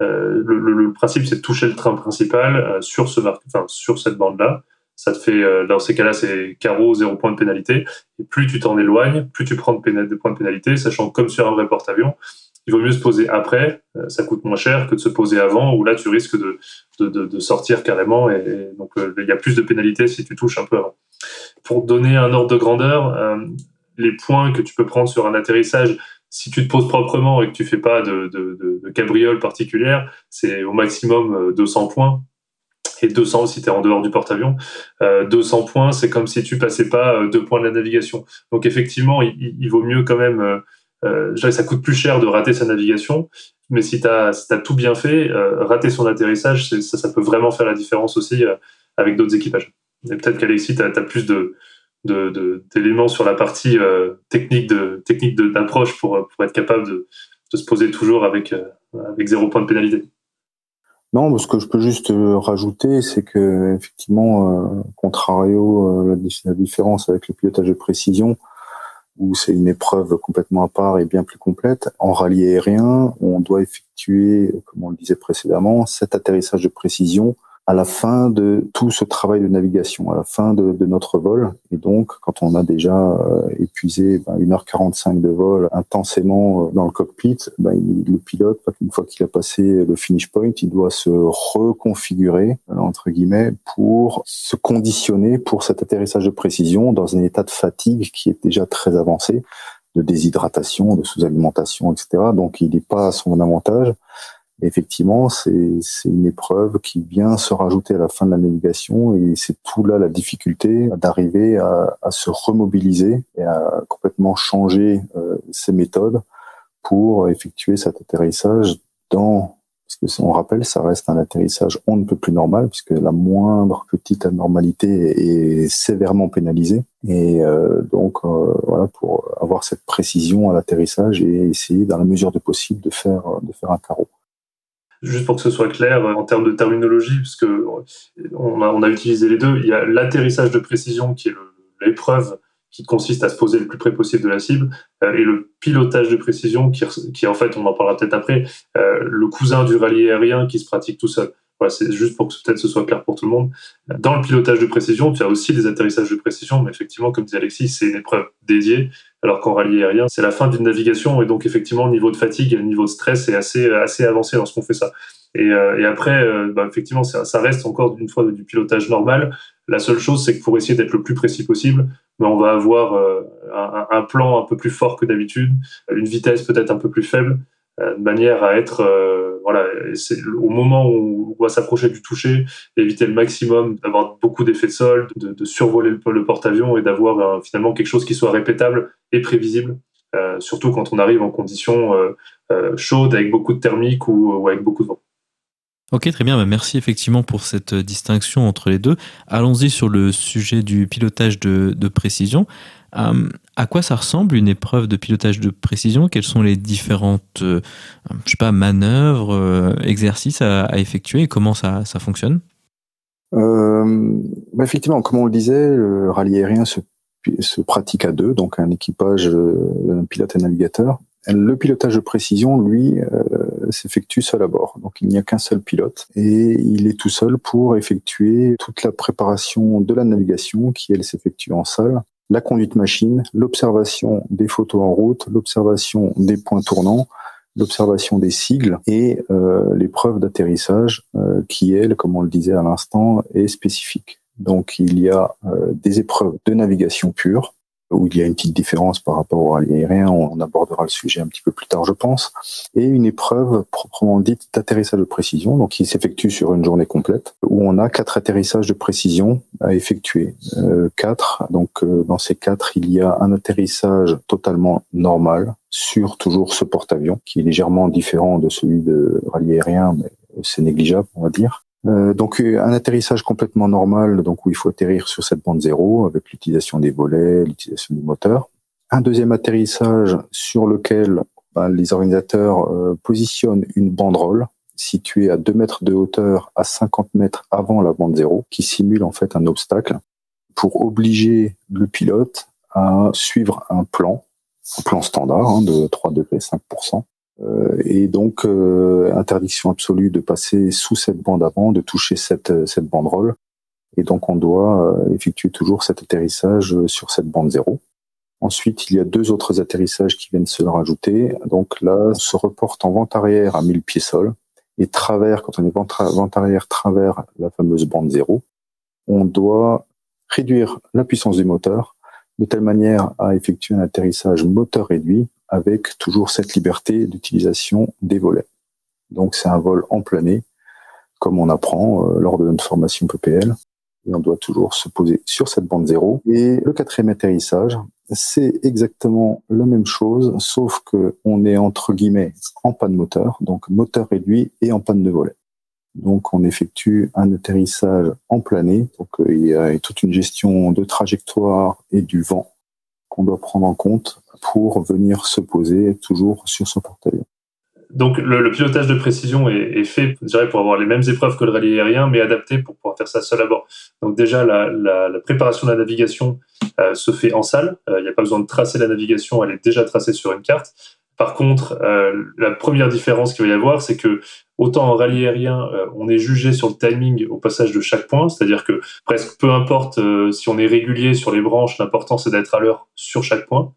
euh, le, le, principe, c'est de toucher le train principal euh, sur, ce enfin, sur cette bande-là. Ça te fait, euh, dans ces cas-là, c'est carreau, zéro point de pénalité. Et plus tu t'en éloignes, plus tu prends de, de points de pénalité, sachant que comme sur un vrai porte-avions, il vaut mieux se poser après, ça coûte moins cher que de se poser avant, où là tu risques de, de, de, sortir carrément, et, donc il y a plus de pénalité si tu touches un peu avant. Pour donner un ordre de grandeur, les points que tu peux prendre sur un atterrissage, si tu te poses proprement et que tu fais pas de, de, de, cabriole particulière, c'est au maximum 200 euh, points. Et 200 si tu es en dehors du porte-avions. Euh, 200 points, c'est comme si tu passais pas euh, deux points de la navigation. Donc effectivement, il, il vaut mieux quand même... Euh, euh ça coûte plus cher de rater sa navigation, mais si tu as, tout bien fait, rater son atterrissage, ça, ça peut vraiment faire la différence aussi avec d'autres équipages. Et peut-être qu'Alexis, tu plus de, d'éléments de, sur la partie euh, technique de technique d'approche pour, pour être capable de, de, se poser toujours avec, euh, avec zéro point de pénalité. Non, ce que je peux juste euh, rajouter, c'est que effectivement, contrario la, la, différence avec le pilotage de précision, où c'est une épreuve complètement à part et bien plus complète, en rallye aérien, on doit effectuer, comme on le disait précédemment, cet atterrissage de précision à la fin de tout ce travail de navigation, à la fin de, notre vol. Et donc, quand on a déjà euh, épuisé ben, 1h45 de vol intensément euh, dans le cockpit, ben, le pilote, une fois qu'il a passé le finish point, il doit se reconfigurer, euh, entre guillemets, pour se conditionner pour cet atterrissage de précision dans un état de fatigue qui est déjà très avancé, de déshydratation, de sous-alimentation, etc. Donc, il n'est pas à son avantage effectivement, c'est une épreuve qui vient se rajouter à la fin de la navigation et c'est tout là la difficulté d'arriver à, à, se remobiliser et à complètement changer euh, ses méthodes pour effectuer cet atterrissage dans parce que on rappelle, ça reste un atterrissage on ne peut plus normal puisque la moindre petite anormalité est sévèrement pénalisée. Et euh, donc euh, voilà pour avoir cette précision à l'atterrissage et essayer dans la mesure de possible de faire de faire un carreau juste pour que ce soit clair en termes de terminologie, parce que on a, on a utilisé les deux. Il y a l'atterrissage de précision qui est l'épreuve qui consiste à se poser le plus près possible de la cible, euh, et le pilotage de précision qui, qui en fait, on en parlera peut-être après, euh, le cousin du rallye aérien qui se pratique tout seul. C'est juste pour que peut-être ce soit clair pour tout le monde. Dans le pilotage de précision, tu as aussi des atterrissages de précision, mais effectivement, comme dit Alexis, c'est une épreuve dédiée, alors qu'en rallye aérien, c'est la fin d'une navigation, et donc effectivement, le niveau de fatigue et le niveau de stress est assez, assez avancé lorsqu'on fait ça. Et, après, bah, effectivement, ça, reste encore une fois du pilotage normal. La seule chose, c'est que pour essayer d'être le plus précis possible, mais on va avoir un, un, plan un peu plus fort que d'habitude, une vitesse peut-être un peu plus faible, de manière à être voilà, c'est au moment où on va s'approcher du toucher, éviter le maximum d'avoir beaucoup d'effets de sol, de, survoler le, porte-avions et d'avoir euh, finalement quelque chose qui soit répétable et prévisible, euh, surtout quand on arrive en conditions euh, chaudes avec beaucoup de thermique ou, avec beaucoup de vent. Ok, très bien. Bah, merci effectivement pour cette distinction entre les deux. Allons-y sur le sujet du pilotage de précision. Euh, à quoi ça ressemble une épreuve de pilotage de précision? Quelles sont les différentes euh, je sais pas, manœuvres, euh, exercices à, effectuer et comment ça, ça fonctionne? Bah, Effectivement, comme on le disait, le rallye aérien se, se pratique à deux, donc un équipage, un pilote et un navigateur. Le pilotage de précision, lui, s'effectue seul à bord. Donc il n'y a qu'un seul pilote et il est tout seul pour effectuer toute la préparation de la navigation qui, elle, s'effectue en salle la conduite machine, l'observation des photos en route, l'observation des points tournants, l'observation des sigles et euh, l'épreuve d'atterrissage euh, qui, elle, comme on le disait à l'instant, est spécifique. Donc il y a euh, des épreuves de navigation pure, où il y a une petite différence par rapport au rallye aérien, on abordera le sujet un petit peu plus tard, je pense, et une épreuve proprement dite d'atterrissage de précision, donc qui s'effectue sur une journée complète, où on a quatre atterrissages de précision à effectuer. Euh, quatre, donc euh, dans ces quatre, il y a un atterrissage totalement normal sur toujours ce porte-avions, qui est légèrement différent de celui de rallye aérien, mais c'est négligeable, on va dire. Euh, donc euh, un atterrissage complètement normal, donc où il faut atterrir sur cette bande zéro avec l'utilisation des volets, l'utilisation du moteur. Un deuxième atterrissage sur lequel ben, les organisateurs euh, positionnent une banderole située à 2 mètres de hauteur à 50 mètres avant la bande zéro, qui simule en fait un obstacle pour obliger le pilote à suivre un plan, un plan standard hein, de 3 degrés 5%, euh, et donc euh, interdiction absolue de passer sous cette bande avant, de toucher cette, cette banderole. Et donc on doit euh, effectuer toujours cet atterrissage sur cette bande zéro. Ensuite, il y a deux autres atterrissages qui viennent se rajouter. Donc là, on se reporte en vente arrière à 1000 pieds sol et travers, quand on est vente arrière travers la fameuse bande zéro, on doit réduire la puissance du moteur de telle manière à effectuer un atterrissage moteur réduit avec toujours cette liberté d'utilisation des volets. Donc c'est un vol en plané, comme on apprend euh, lors de notre formation PPL. Et on doit toujours se poser sur cette bande zéro. Et le quatrième atterrissage, c'est exactement la même chose, sauf que on est entre guillemets en panne moteur, donc moteur réduit et en panne de volet. Donc on effectue un atterrissage en plané, donc euh, il y a toute une gestion de trajectoire et du vent qu'on doit prendre en compte pour venir se poser toujours sur son porte-avions. Donc le, pilotage de précision est, fait, je dirais, pour avoir les mêmes épreuves que le rallye aérien, mais adapté pour pouvoir faire ça seul à bord. Donc déjà, la, préparation de la navigation euh, se fait en salle. Euh, il n'y a pas besoin de tracer la navigation, elle est déjà tracée sur une carte. Par contre, euh, la première différence qu'il va y avoir, c'est que autant en rallye aérien, on est jugé sur le timing au passage de chaque point, c'est-à-dire que presque peu importe si on est régulier sur les branches, l'important c'est d'être à l'heure sur chaque point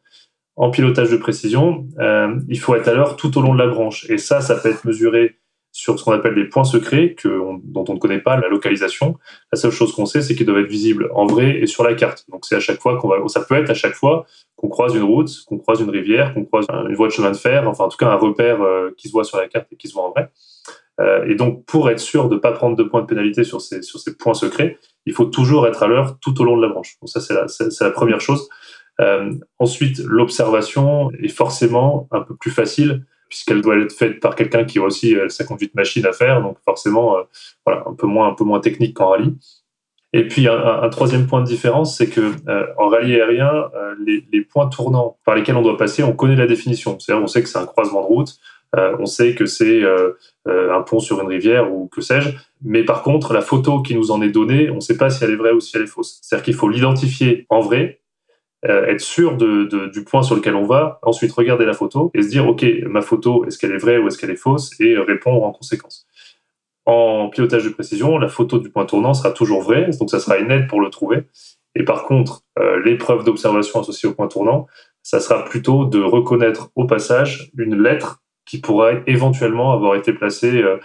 en pilotage de précision, euh, il faut être à l'heure tout au long de la branche. Et ça, ça peut être mesuré sur ce qu'on appelle des points secrets dont on ne connaît pas la localisation. La seule chose qu'on sait, c'est qu'ils doivent être visibles en vrai et sur la carte. Donc c'est à chaque fois qu'on va, ça peut être à chaque fois qu'on croise une route, qu'on croise une rivière, qu'on croise une voie de chemin de fer, enfin en tout cas un repère euh, qui se voit sur la carte et qui se voit en vrai. Euh, et donc pour être sûr de ne pas prendre de points de pénalité sur ces, points secrets, il faut toujours être à l'heure tout au long de la branche. Donc ça c'est la première chose. Euh, ensuite, l'observation est forcément un peu plus facile puisqu'elle doit être faite par quelqu'un qui a aussi euh, sa conduite machine à faire, donc forcément, euh, voilà, un peu moins, un peu moins technique qu'en rallye. Et puis un, troisième point de différence, c'est que en rallye aérien, les, points tournants par lesquels on doit passer, on connaît la définition. C'est-à-dire, on sait que c'est un croisement de route, on sait que c'est un pont sur une rivière ou que sais-je. Mais par contre, la photo qui nous en est donnée, on ne sait pas si elle est vraie ou si elle est fausse. C'est-à-dire qu'il faut l'identifier en vrai euh, être sûr du point sur lequel on va, ensuite regarder la photo et se dire, OK, ma photo, est-ce qu'elle est vraie ou est-ce qu'elle est fausse et répondre en conséquence. En pilotage de précision, la photo du point tournant sera toujours vraie, donc ça sera une aide pour le trouver. Et par contre, euh, l'épreuve d'observation associée au point tournant, ça sera plutôt de reconnaître au passage une lettre qui pourrait éventuellement avoir été placée euh,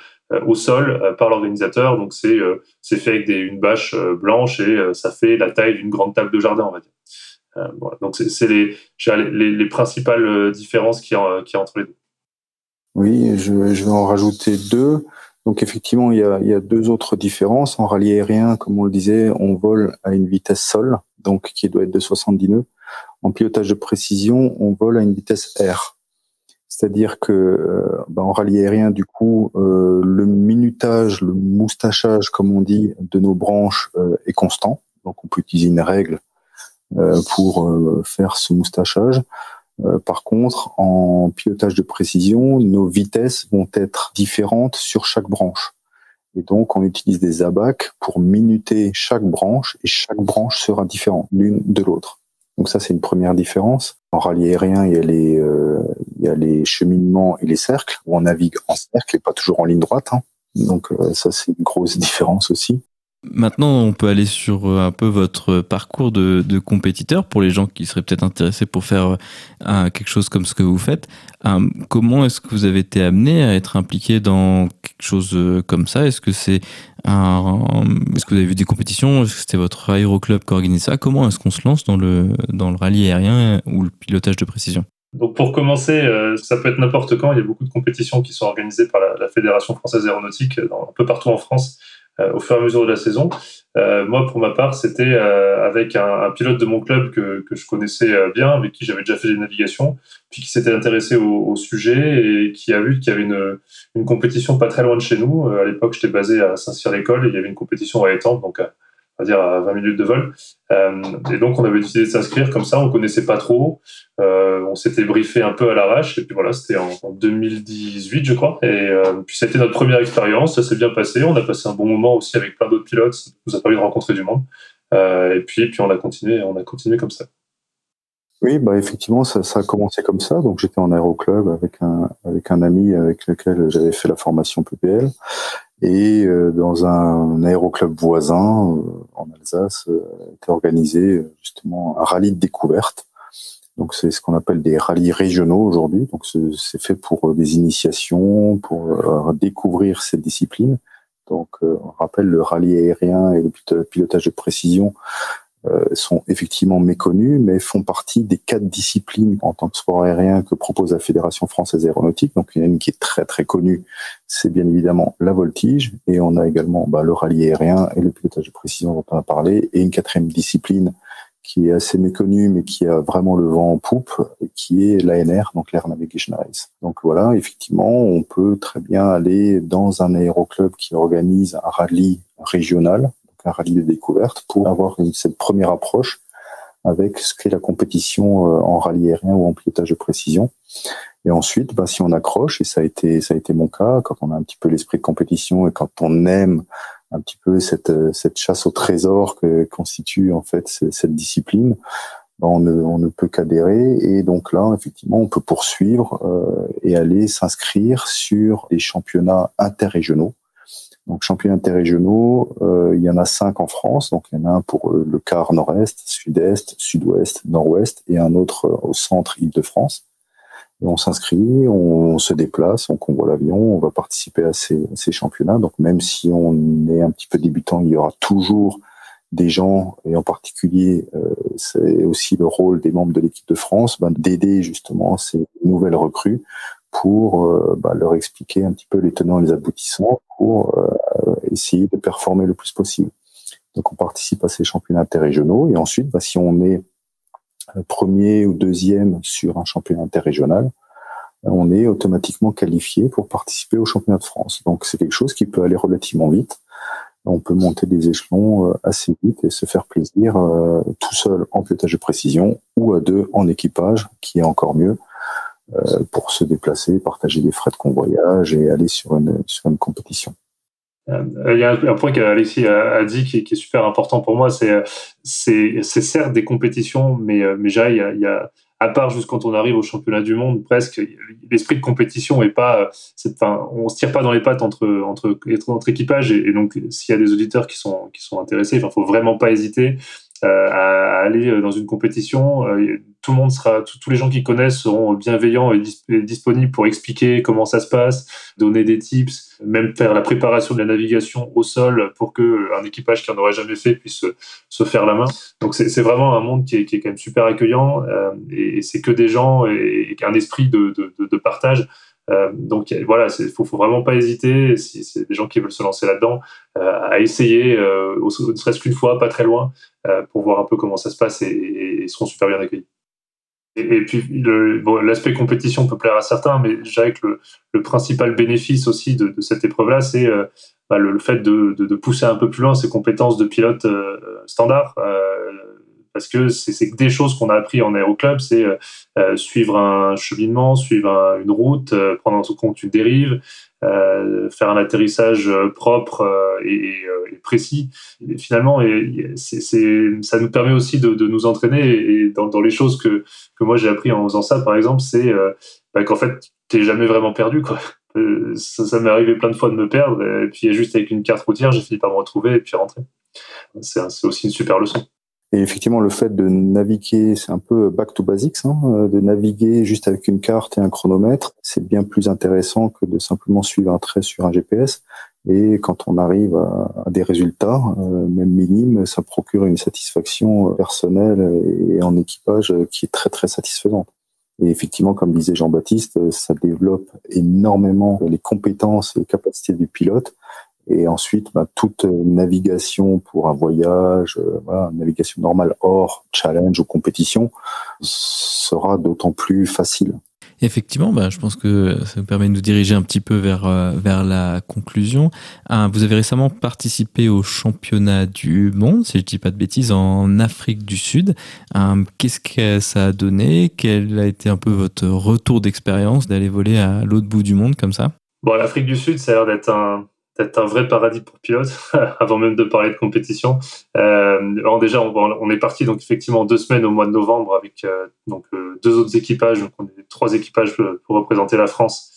au sol par l'organisateur. Donc c'est c'est fait avec des, une bâche blanche et ça fait la taille d'une grande table de jardin, on va dire. Voilà. Donc c'est les, les, les, principales différences qui y, qui entre les deux. Oui, je, je, vais en rajouter deux. Donc effectivement, il y, a, il y a deux autres différences. En rallye aérien, comme on le disait, on vole à une vitesse sol, donc qui doit être de 70 nœuds. En pilotage de précision, on vole à une vitesse R. C'est-à-dire que euh, ben, en rallye aérien, du coup, euh, le minutage, le moustachage, comme on dit, de nos branches euh, est constant. Donc on peut utiliser une règle pour faire ce moustachage. par contre, en pilotage de précision, nos vitesses vont être différentes sur chaque branche. Et donc, on utilise des abacs pour minuter chaque branche et chaque branche sera différente l'une de l'autre. Donc ça, c'est une première différence. En rallye aérien, il y a les, euh, il y a les cheminements et les cercles, où on navigue en cercle et pas toujours en ligne droite. Hein. Donc euh, ça, c'est une grosse [LAUGHS] différence aussi. Maintenant, on peut aller sur euh, un peu votre parcours de, compétiteur pour les gens qui seraient peut-être intéressés pour faire euh, quelque chose comme ce que vous faites. Euh, comment est-ce que vous avez été amené à être impliqué dans quelque chose comme ça? Est-ce que c'est un, est-ce que vous avez vu des compétitions? Est-ce que c'était votre aéroclub qui organisait ça? Comment est-ce qu'on se lance dans le dans le rallye aérien ou le pilotage de précision? Donc pour commencer, ça peut être n'importe quand. Il y a beaucoup de compétitions qui sont organisées par la, Fédération française aéronautique un peu partout en France au fur et à mesure de la saison. Euh, moi, pour ma part, c'était euh, avec un, un, pilote de mon club que, que je connaissais bien, avec qui j'avais déjà fait des navigations, puis qui s'était intéressé au, au, sujet et qui a vu qu'il y avait une, une compétition pas très loin de chez nous. À l'époque, j'étais basé à Saint-Cyr-l'École et il y avait une compétition à Étampes, donc on va dire à 20 minutes de vol. Euh, et donc on avait décidé de s'inscrire comme ça, on connaissait pas trop, euh, on s'était briefé un peu à l'arrache, et puis voilà, c'était en, 2018 je crois, et euh, puis c'était notre première expérience, ça s'est bien passé, on a passé un bon moment aussi avec plein d'autres pilotes, ça nous a permis de rencontrer du monde, euh, et puis, puis on a continué, on a continué comme ça. Oui, bah effectivement, ça, ça a commencé comme ça. Donc j'étais en aéroclub avec un avec un ami avec lequel j'avais fait la formation PPL et euh, dans un aéroclub voisin euh, en Alsace euh, était organisé justement un rallye de découverte. Donc c'est ce qu'on appelle des rallyes régionaux aujourd'hui. Donc c'est fait pour des initiations, pour découvrir cette discipline. Donc on rappelle le rallye aérien et le pilotage de précision euh, sont effectivement méconnus, mais font partie des quatre disciplines en tant que sport aérien que propose la Fédération française aéronautique. Donc il y une qui est très très connue, c'est bien évidemment la voltige, et on a également bah, le rallye aérien et le pilotage de précision dont on a parlé, et une quatrième discipline qui est assez méconnue, mais qui a vraiment le vent en poupe, qui est l'ANR, donc l'Air Navigation Race. Donc voilà, effectivement, on peut très bien aller dans un aéroclub qui organise un rallye régional, un rallye de découverte pour avoir cette première approche avec ce qu'est la compétition euh, en rallye aérien ou en pilotage de précision. Et ensuite, bah, si on accroche, et ça a été ça a été mon cas, quand on a un petit peu l'esprit de compétition et quand on aime un petit peu cette cette chasse au trésor que constitue en fait cette discipline, bah, on ne on ne peut qu'adhérer. Et donc là, effectivement, on peut poursuivre euh, et aller s'inscrire sur des championnats interrégionaux donc championnats interrégionaux, euh, il y en a cinq en France. Donc il y en a un pour euh, le quart nord-est, sud-est, sud-ouest, nord-ouest et un autre euh, au centre Île-de-France. Et on s'inscrit, on, se déplace, on convoie l'avion, on va participer à ces, ces, championnats. Donc même si on est un petit peu débutant, il y aura toujours des gens, et en particulier, euh, c'est aussi le rôle des membres de l'équipe de France, ben, d'aider justement ces nouvelles recrues pour euh, bah, leur expliquer un petit peu les tenants et les aboutissants pour euh, essayer de performer le plus possible. Donc on participe à ces championnats interrégionaux et ensuite, bah, si on est euh, premier ou deuxième sur un championnat interrégional, on est automatiquement qualifié pour participer au championnat de France. Donc c'est quelque chose qui peut aller relativement vite. On peut monter des échelons assez vite et se faire plaisir tout seul en pilotage de précision ou à deux en équipage, qui est encore mieux, pour se déplacer, partager des frais de convoyage et aller sur une, sur une compétition. Euh, il y a un point qu'Alexis a dit qui, est super important pour moi, c'est c'est certes des compétitions, mais mais il y a, il y a à part juste quand on arrive au championnat du monde, presque l'esprit de compétition est pas, enfin, on se tire pas dans les pattes entre entre entre équipages et, donc s'il y a des auditeurs qui sont qui sont intéressés, il faut vraiment pas hésiter euh, à aller dans une compétition tout le monde sera, tous les gens qui connaissent seront bienveillants et, disponibles pour expliquer comment ça se passe, donner des tips, même faire la préparation de la navigation au sol pour que un équipage qui en aurait jamais fait puisse se, faire la main. Donc c'est vraiment un monde qui est, quand même super accueillant et, c'est que des gens et, un esprit de, partage euh, donc voilà, il faut, faut vraiment pas hésiter, si c'est des gens qui veulent se lancer là-dedans, euh, à essayer, euh, ne serait-ce qu'une fois, pas très loin, pour voir un peu comment ça se passe et, seront super bien accueillis. Et, puis l'aspect compétition peut plaire à certains, mais je dirais que le, principal bénéfice aussi de, cette épreuve-là, c'est bah, le, fait de, de, pousser un peu plus loin ses compétences de pilote standard parce que c'est des choses qu'on a appris en aéroclub, c'est euh, euh, suivre un cheminement, suivre une route, euh, prendre en compte une dérive, faire un atterrissage propre et, précis. Finalement, ça nous permet aussi de, nous entraîner. Et dans, les choses que, que moi j'ai appris en faisant ça, par exemple, c'est bah, qu'en fait, tu n'es jamais vraiment perdu. Quoi. ça, m'est arrivé plein de fois de me perdre, et puis juste avec une carte routière, j'ai fini par me retrouver et puis rentrer. C'est aussi une super leçon. Et effectivement, le fait de naviguer, c'est un peu back to basics, hein, euh, de naviguer juste avec une carte et un chronomètre, c'est bien plus intéressant que de simplement suivre un trait sur un GPS. Et quand on arrive à, des résultats, euh, même minimes, ça procure une satisfaction personnelle et en équipage qui est très très satisfaisante. Et effectivement, comme disait Jean-Baptiste, ça développe énormément les compétences et les capacités du pilote et ensuite, bah, toute navigation pour un voyage, euh, voilà, navigation normale hors challenge ou compétition sera d'autant plus facile. Effectivement, bah, je pense que ça nous permet de nous diriger un petit peu vers, euh, vers la conclusion. Ah, vous avez récemment participé au championnat du monde, si je ne dis pas de bêtises, en Afrique du Sud. Ah, qu'est-ce que ça a donné? Quel a été un peu votre retour d'expérience d'aller voler à l'autre bout du monde comme ça? Bon, l'Afrique du Sud, ça a l'air d'être un, peut-être un vrai paradis pour pilote, [LAUGHS] avant même de parler de compétition. Euh, alors déjà, on, est parti donc effectivement deux semaines au mois de novembre avec euh, donc euh, deux autres équipages, donc on est trois équipages pour représenter la France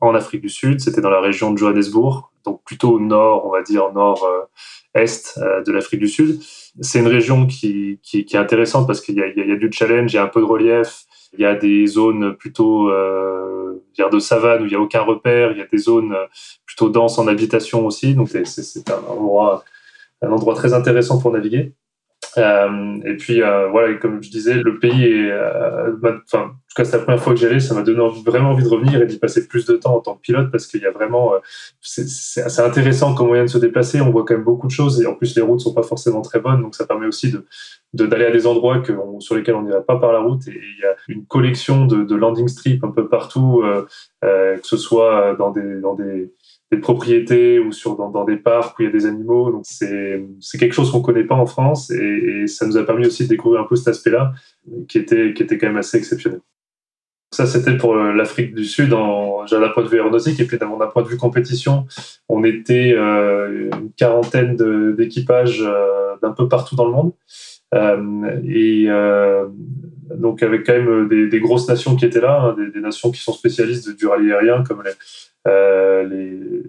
en Afrique du Sud. C'était dans la région de Johannesburg, donc plutôt au nord, on va dire nord-est de l'Afrique du Sud. C'est une région qui, qui, est intéressante parce qu'il y, y, y a, du challenge, il y a un peu de relief, il y a des zones plutôt euh, de savane où il n'y a aucun repère. Il y a des zones euh, plutôt denses en habitation aussi. Donc c'est un endroit, un endroit très intéressant pour naviguer. Euh, et puis euh, voilà, comme je disais, le pays est, euh, enfin, en tout cas c'est la première fois que j'allais, ça m'a donné vraiment envie de revenir et d'y passer plus de temps en tant que pilote parce qu'il y a vraiment, c'est assez intéressant comme moyen de se déplacer. On voit quand même beaucoup de choses et en plus les routes sont pas forcément très bonnes, donc ça permet aussi de d'aller à des endroits que sur lesquels on n'irait pas par la route et il y a une collection de, de landing strips un peu partout, que ce soit dans des dans des des propriétés ou sur dans, des parcs où il y a des animaux. Donc c'est quelque chose qu'on connaît pas en France et, ça nous a permis aussi de découvrir un peu cet aspect-là qui était qui était quand même assez exceptionnel. Ça, c'était pour l'Afrique du Sud, d'un point de vue aéronautique, et puis d'un point de vue compétition, on était euh, une quarantaine d'équipages euh, d'un peu partout dans le monde. Euh, et donc avec quand même des, grosses nations qui étaient là, hein, des, des, nations qui sont spécialistes du rallye aérien, comme les, euh, les,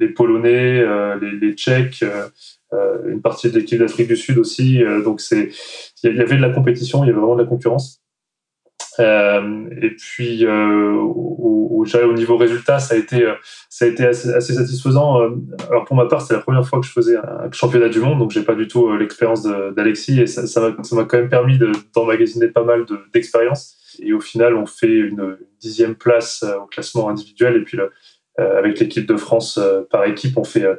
les, Polonais, euh, les, les, Tchèques, euh, une partie de l'équipe d'Afrique du Sud aussi. donc c'est, il y avait de la compétition, il y avait vraiment de la concurrence. Euh, et puis euh, au, au, au, niveau résultat, ça a été, ça a été assez, satisfaisant. Alors pour ma part, c'était la première fois que je faisais un championnat du monde, donc j'ai pas du tout l'expérience d'Alexis et ça, ça m'a quand même permis d'emmagasiner pas mal d'expérience. et au final, on fait une dixième place au classement individuel et puis euh, avec l'équipe de France euh, par équipe, on fait euh,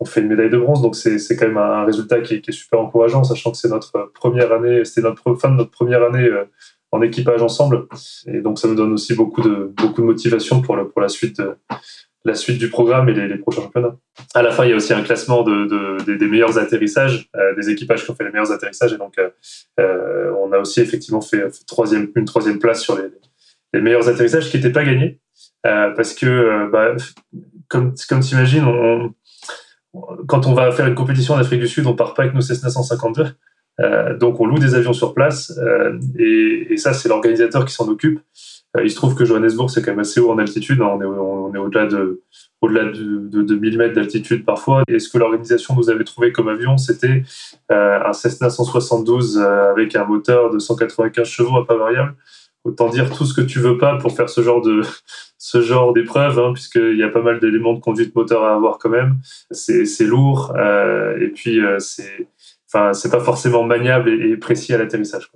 on fait une médaille de bronze. Donc c'est quand même un résultat qui est, super encourageant, sachant que c'est notre première année, c'était notre fin de notre première année en équipage ensemble. Et donc ça nous donne aussi beaucoup de beaucoup de motivation pour pour la suite la suite du programme et les, prochains championnats. À la fin, il y a aussi un classement de, des, meilleurs atterrissages, des équipages qui ont fait les meilleurs atterrissages. Et donc, on a aussi effectivement fait, troisième, une troisième place sur les, les meilleurs atterrissages qui n'étaient pas gagnés. Euh, parce que, euh, bah, comme, comme tu imagines, on, quand on va faire une compétition en Afrique du Sud, on part pas avec nos Cessna 152. Euh, donc on loue des avions sur place et, et ça c'est l'organisateur qui s'en occupe. il se trouve que Johannesburg, c'est quand même assez haut en altitude. Hein. on est, on est au-delà de, au-delà de, de, 1000 mètres d'altitude parfois. Et ce que l'organisation nous avait trouvé comme avion, c'était un Cessna 172 avec un moteur de 195 chevaux à pas variable autant dire tout ce que tu veux pas pour faire ce genre de [LAUGHS] ce genre d'épreuve, hein, puisqu'il y a pas mal d'éléments de conduite moteur à avoir quand même. C'est lourd euh, et puis euh, c'est c'est pas forcément maniable et, précis à l'atterrissage.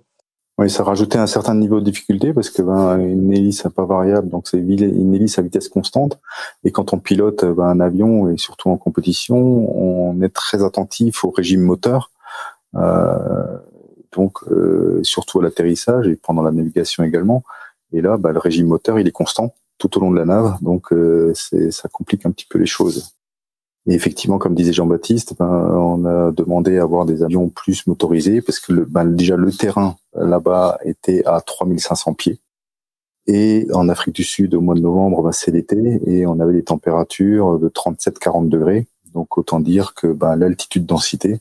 Oui, ça rajoutait un certain niveau de difficulté parce que ben, une hélice pas variable, donc c'est une hélice à vitesse constante. Et quand on pilote ben, un avion et surtout en compétition, on est très attentif au régime moteur. Euh, donc euh, surtout à l'atterrissage et pendant la navigation également. Et là, bah, le régime moteur, il est constant tout au long de la nave, donc euh, ça complique un petit peu les choses. Et effectivement, comme disait Jean-Baptiste, ben, on a demandé à avoir des avions plus motorisés parce que le, ben, déjà le terrain là-bas était à 3500 pieds. Et en Afrique du Sud, au mois de novembre, ben, c'est l'été et on avait des températures de 37-40 degrés. Donc autant dire que ben, l'altitude densité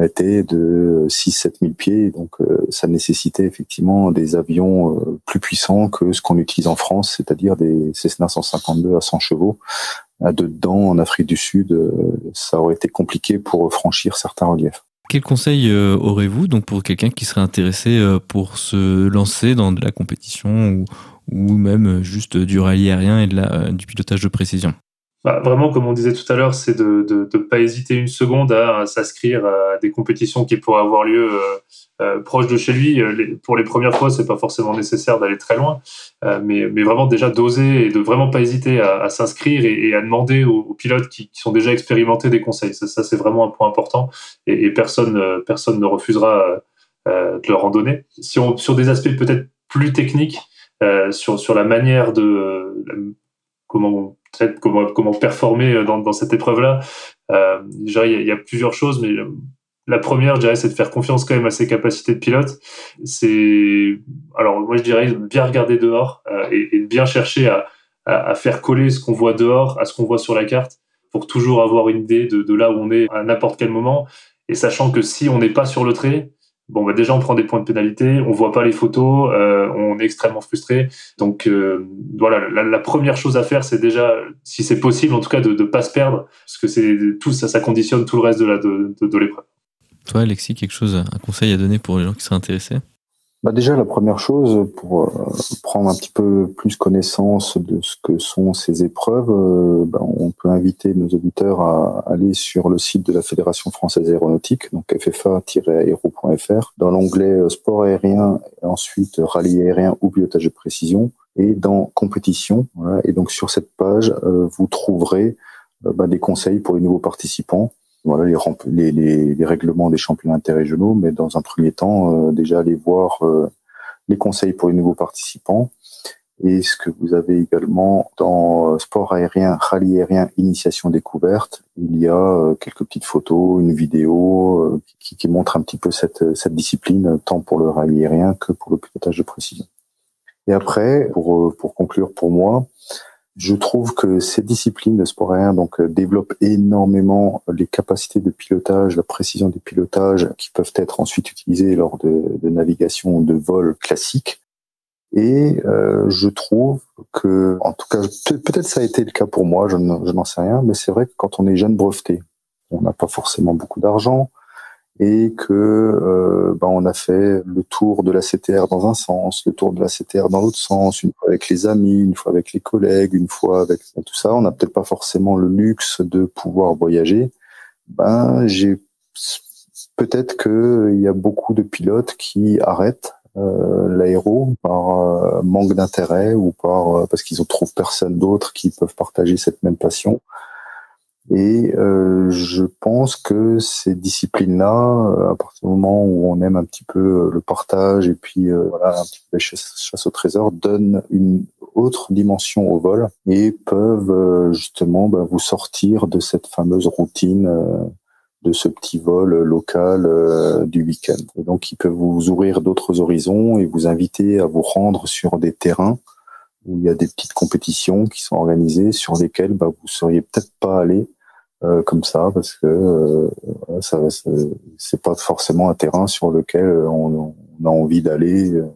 était de 6-7 000 pieds. Donc, euh, ça nécessitait effectivement des avions euh, plus puissants que ce qu'on utilise en France, c'est-à-dire des Cessna 152 à 100 chevaux. Dedans, en Afrique du Sud, euh, ça aurait été compliqué pour franchir certains reliefs. Quel conseil aurez-vous donc pour quelqu'un qui serait intéressé pour se lancer dans de la compétition ou, même juste du rallye aérien et du pilotage de précision? Bah, vraiment, comme on disait tout à l'heure, c'est de ne pas hésiter une seconde à, s'inscrire à des compétitions qui pourraient avoir lieu euh, euh proche de chez lui. Euh, pour les premières fois, c'est pas forcément nécessaire d'aller très loin, euh, mais, mais, vraiment déjà d'oser et de vraiment pas hésiter à, à s'inscrire et, à demander aux, pilotes qui, qui, sont déjà expérimentés des conseils. Ça, ça c'est vraiment un point important et, et personne, personne ne refusera de leur en donner. Si on, sur des aspects peut-être plus techniques, sur, sur la manière de comment comment, comment performer euh, dans, dans cette épreuve-là. Euh, il y, a plusieurs choses, mais euh, la première, je dirais, c'est de faire confiance quand même à ses capacités de pilote. C'est, alors moi je dirais, bien regarder dehors euh, et, et, bien chercher à, à, à faire coller ce qu'on voit dehors à ce qu'on voit sur la carte pour toujours avoir une idée de, de là où on est à n'importe quel moment. Et sachant que si on n'est pas sur le trait, bon, bah déjà, on prend des points de pénalité, on voit pas les photos, euh, on est extrêmement frustré. Donc, euh, voilà, la, première chose à faire, c'est déjà, si c'est possible, en tout cas, de ne pas se perdre, parce que c'est tout ça, ça conditionne tout le reste de l'épreuve. Toi, Alexis, quelque chose, un conseil à donner pour les gens qui seraient intéressés? Bah déjà, la première chose, pour euh, prendre un petit peu plus connaissance de ce que sont ces épreuves, euh, bah, on peut inviter nos auditeurs à aller sur le site de la Fédération française aéronautique, donc ffa-aéro.fr, dans l'onglet euh, sport aérien, ensuite rallye aérien ou pilotage de précision, et dans compétition. Voilà, et donc sur cette page, vous trouverez bah, des conseils pour les nouveaux participants voilà les, les, les, règlements des championnats interrégionaux, mais dans un premier temps, euh, déjà aller voir euh, les conseils pour les nouveaux participants. Et ce que vous avez également dans euh, sport aérien, rallye aérien, initiation découverte, il y a quelques petites photos, une vidéo qui, qui, montre un petit peu cette, cette discipline, tant pour le rallye aérien que pour le pilotage de précision. Et après, pour, pour conclure pour moi, je trouve que ces disciplines de sport aérien donc euh, développent énormément les capacités de pilotage, la précision des pilotages qui peuvent être ensuite utilisées lors de, de navigation ou de vol classique. Et euh, je trouve que, en tout cas, peut-être ça a été le cas pour moi, je n'en sais rien, mais c'est vrai que quand on est jeune breveté, on n'a pas forcément beaucoup d'argent, et que euh, ben, on a fait le tour de la CTR dans un sens, le tour de la CTR dans l'autre sens, une fois avec les amis, une fois avec les collègues, une fois avec tout ça. On n'a peut-être pas forcément le luxe de pouvoir voyager. Ben j'ai peut-être qu'il y a beaucoup de pilotes qui arrêtent euh, l'aéro par euh, manque d'intérêt ou par euh, parce qu'ils ne trouvent personne d'autre qui peuvent partager cette même passion. Et euh, je pense que ces disciplines-là, euh, à partir du moment où on aime un petit peu euh, le partage et puis voilà un petit peu la chasse, au trésor, donnent une autre dimension au vol et peuvent justement bah, vous sortir de cette fameuse routine de ce petit vol local du week-end. Donc, ils peuvent vous ouvrir d'autres horizons et vous inviter à vous rendre sur des terrains où il y a des petites compétitions qui sont organisées sur lesquelles bah, vous seriez peut-être pas allé euh, comme ça parce que euh, ça, c'est pas forcément un terrain sur lequel on, on a envie d'aller euh,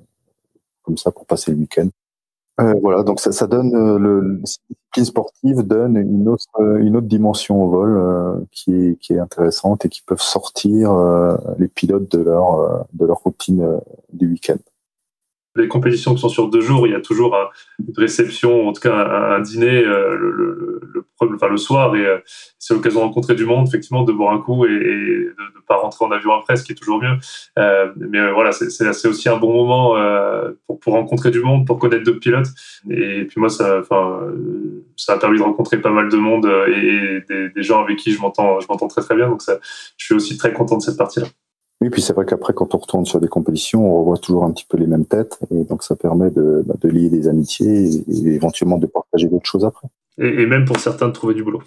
comme ça pour passer le week-end. Euh, voilà, donc ça, ça donne euh, le, discipline sportive donne une autre euh, une autre dimension au vol qui est qui est intéressante et qui peuvent sortir les pilotes de leur de leur routine du week-end les compétitions qui sont sur deux jours, il y a toujours une réception, en tout cas un, dîner euh, le, le, le, le soir, et euh, c'est l'occasion de rencontrer du monde, effectivement, de boire un coup et, de ne pas rentrer en avion après, ce qui est toujours mieux. Euh, mais voilà, c'est aussi un bon moment pour, pour rencontrer du monde, pour connaître d'autres pilotes. Et puis moi, ça, enfin, ça a permis de rencontrer pas mal de monde et, des, des, gens avec qui je m'entends, je m'entends très très bien. Donc ça, je suis aussi très content de cette partie-là. Oui, puis c'est vrai qu'après, quand on retourne sur des compétitions, on revoit toujours un petit peu les mêmes têtes, et donc ça permet de, bah, de lier des amitiés et, éventuellement de partager d'autres choses après. Et, même pour certains de trouver du boulot.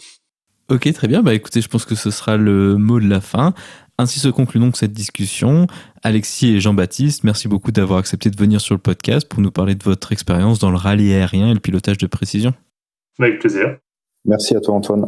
Ok, très bien. Bah écoutez, je pense que ce sera le mot de la fin. Ainsi se conclut donc cette discussion. Alexis et Jean-Baptiste, merci beaucoup d'avoir accepté de venir sur le podcast pour nous parler de votre expérience dans le rallye aérien et le pilotage de précision. Avec plaisir. Merci à toi Antoine.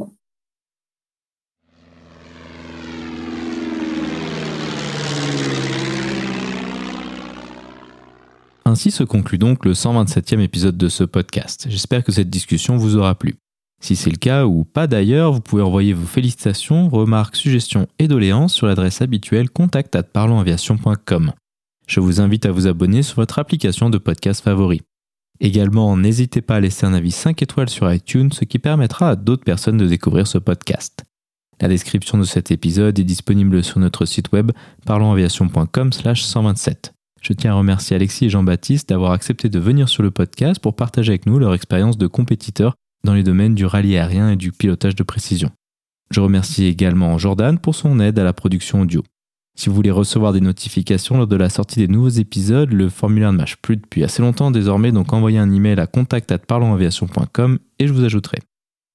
Ainsi se conclut donc le 127e épisode de ce podcast. J'espère que cette discussion vous aura plu. Si c'est le cas ou pas d'ailleurs, vous pouvez envoyer vos félicitations, remarques, suggestions et doléances sur l'adresse habituelle contact@parlonsaviation.com. Je vous invite à vous abonner sur votre application de podcast favori. Également, n'hésitez pas à laisser un avis 5 étoiles sur iTunes, ce qui permettra à d'autres personnes de découvrir ce podcast. La description de cet épisode est disponible sur notre site web parlonsaviation.com/127. Je tiens à remercier Alexis et Jean-Baptiste d'avoir accepté de venir sur le podcast pour partager avec nous leur expérience de compétiteurs dans les domaines du rallye aérien et du pilotage de précision. Je remercie également Jordan pour son aide à la production audio. Si vous voulez recevoir des notifications lors de la sortie des nouveaux épisodes, le formulaire ne marche plus depuis assez longtemps désormais, donc envoyez un email à contact@parlonsaviation.com et je vous ajouterai.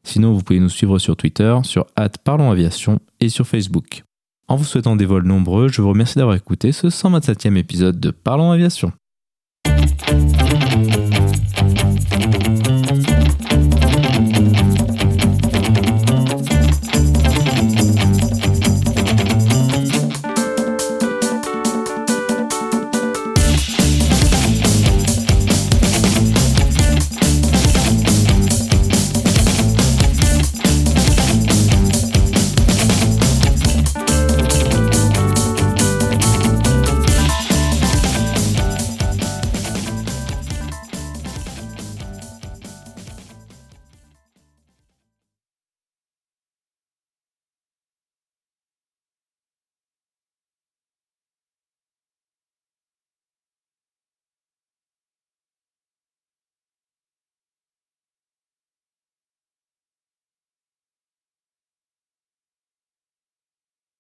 Sinon, vous pouvez nous suivre sur Twitter, sur @parlonsaviation et sur Facebook. En vous souhaitant des vols nombreux, je vous remercie d'avoir écouté ce 127e épisode de Parlons Aviation.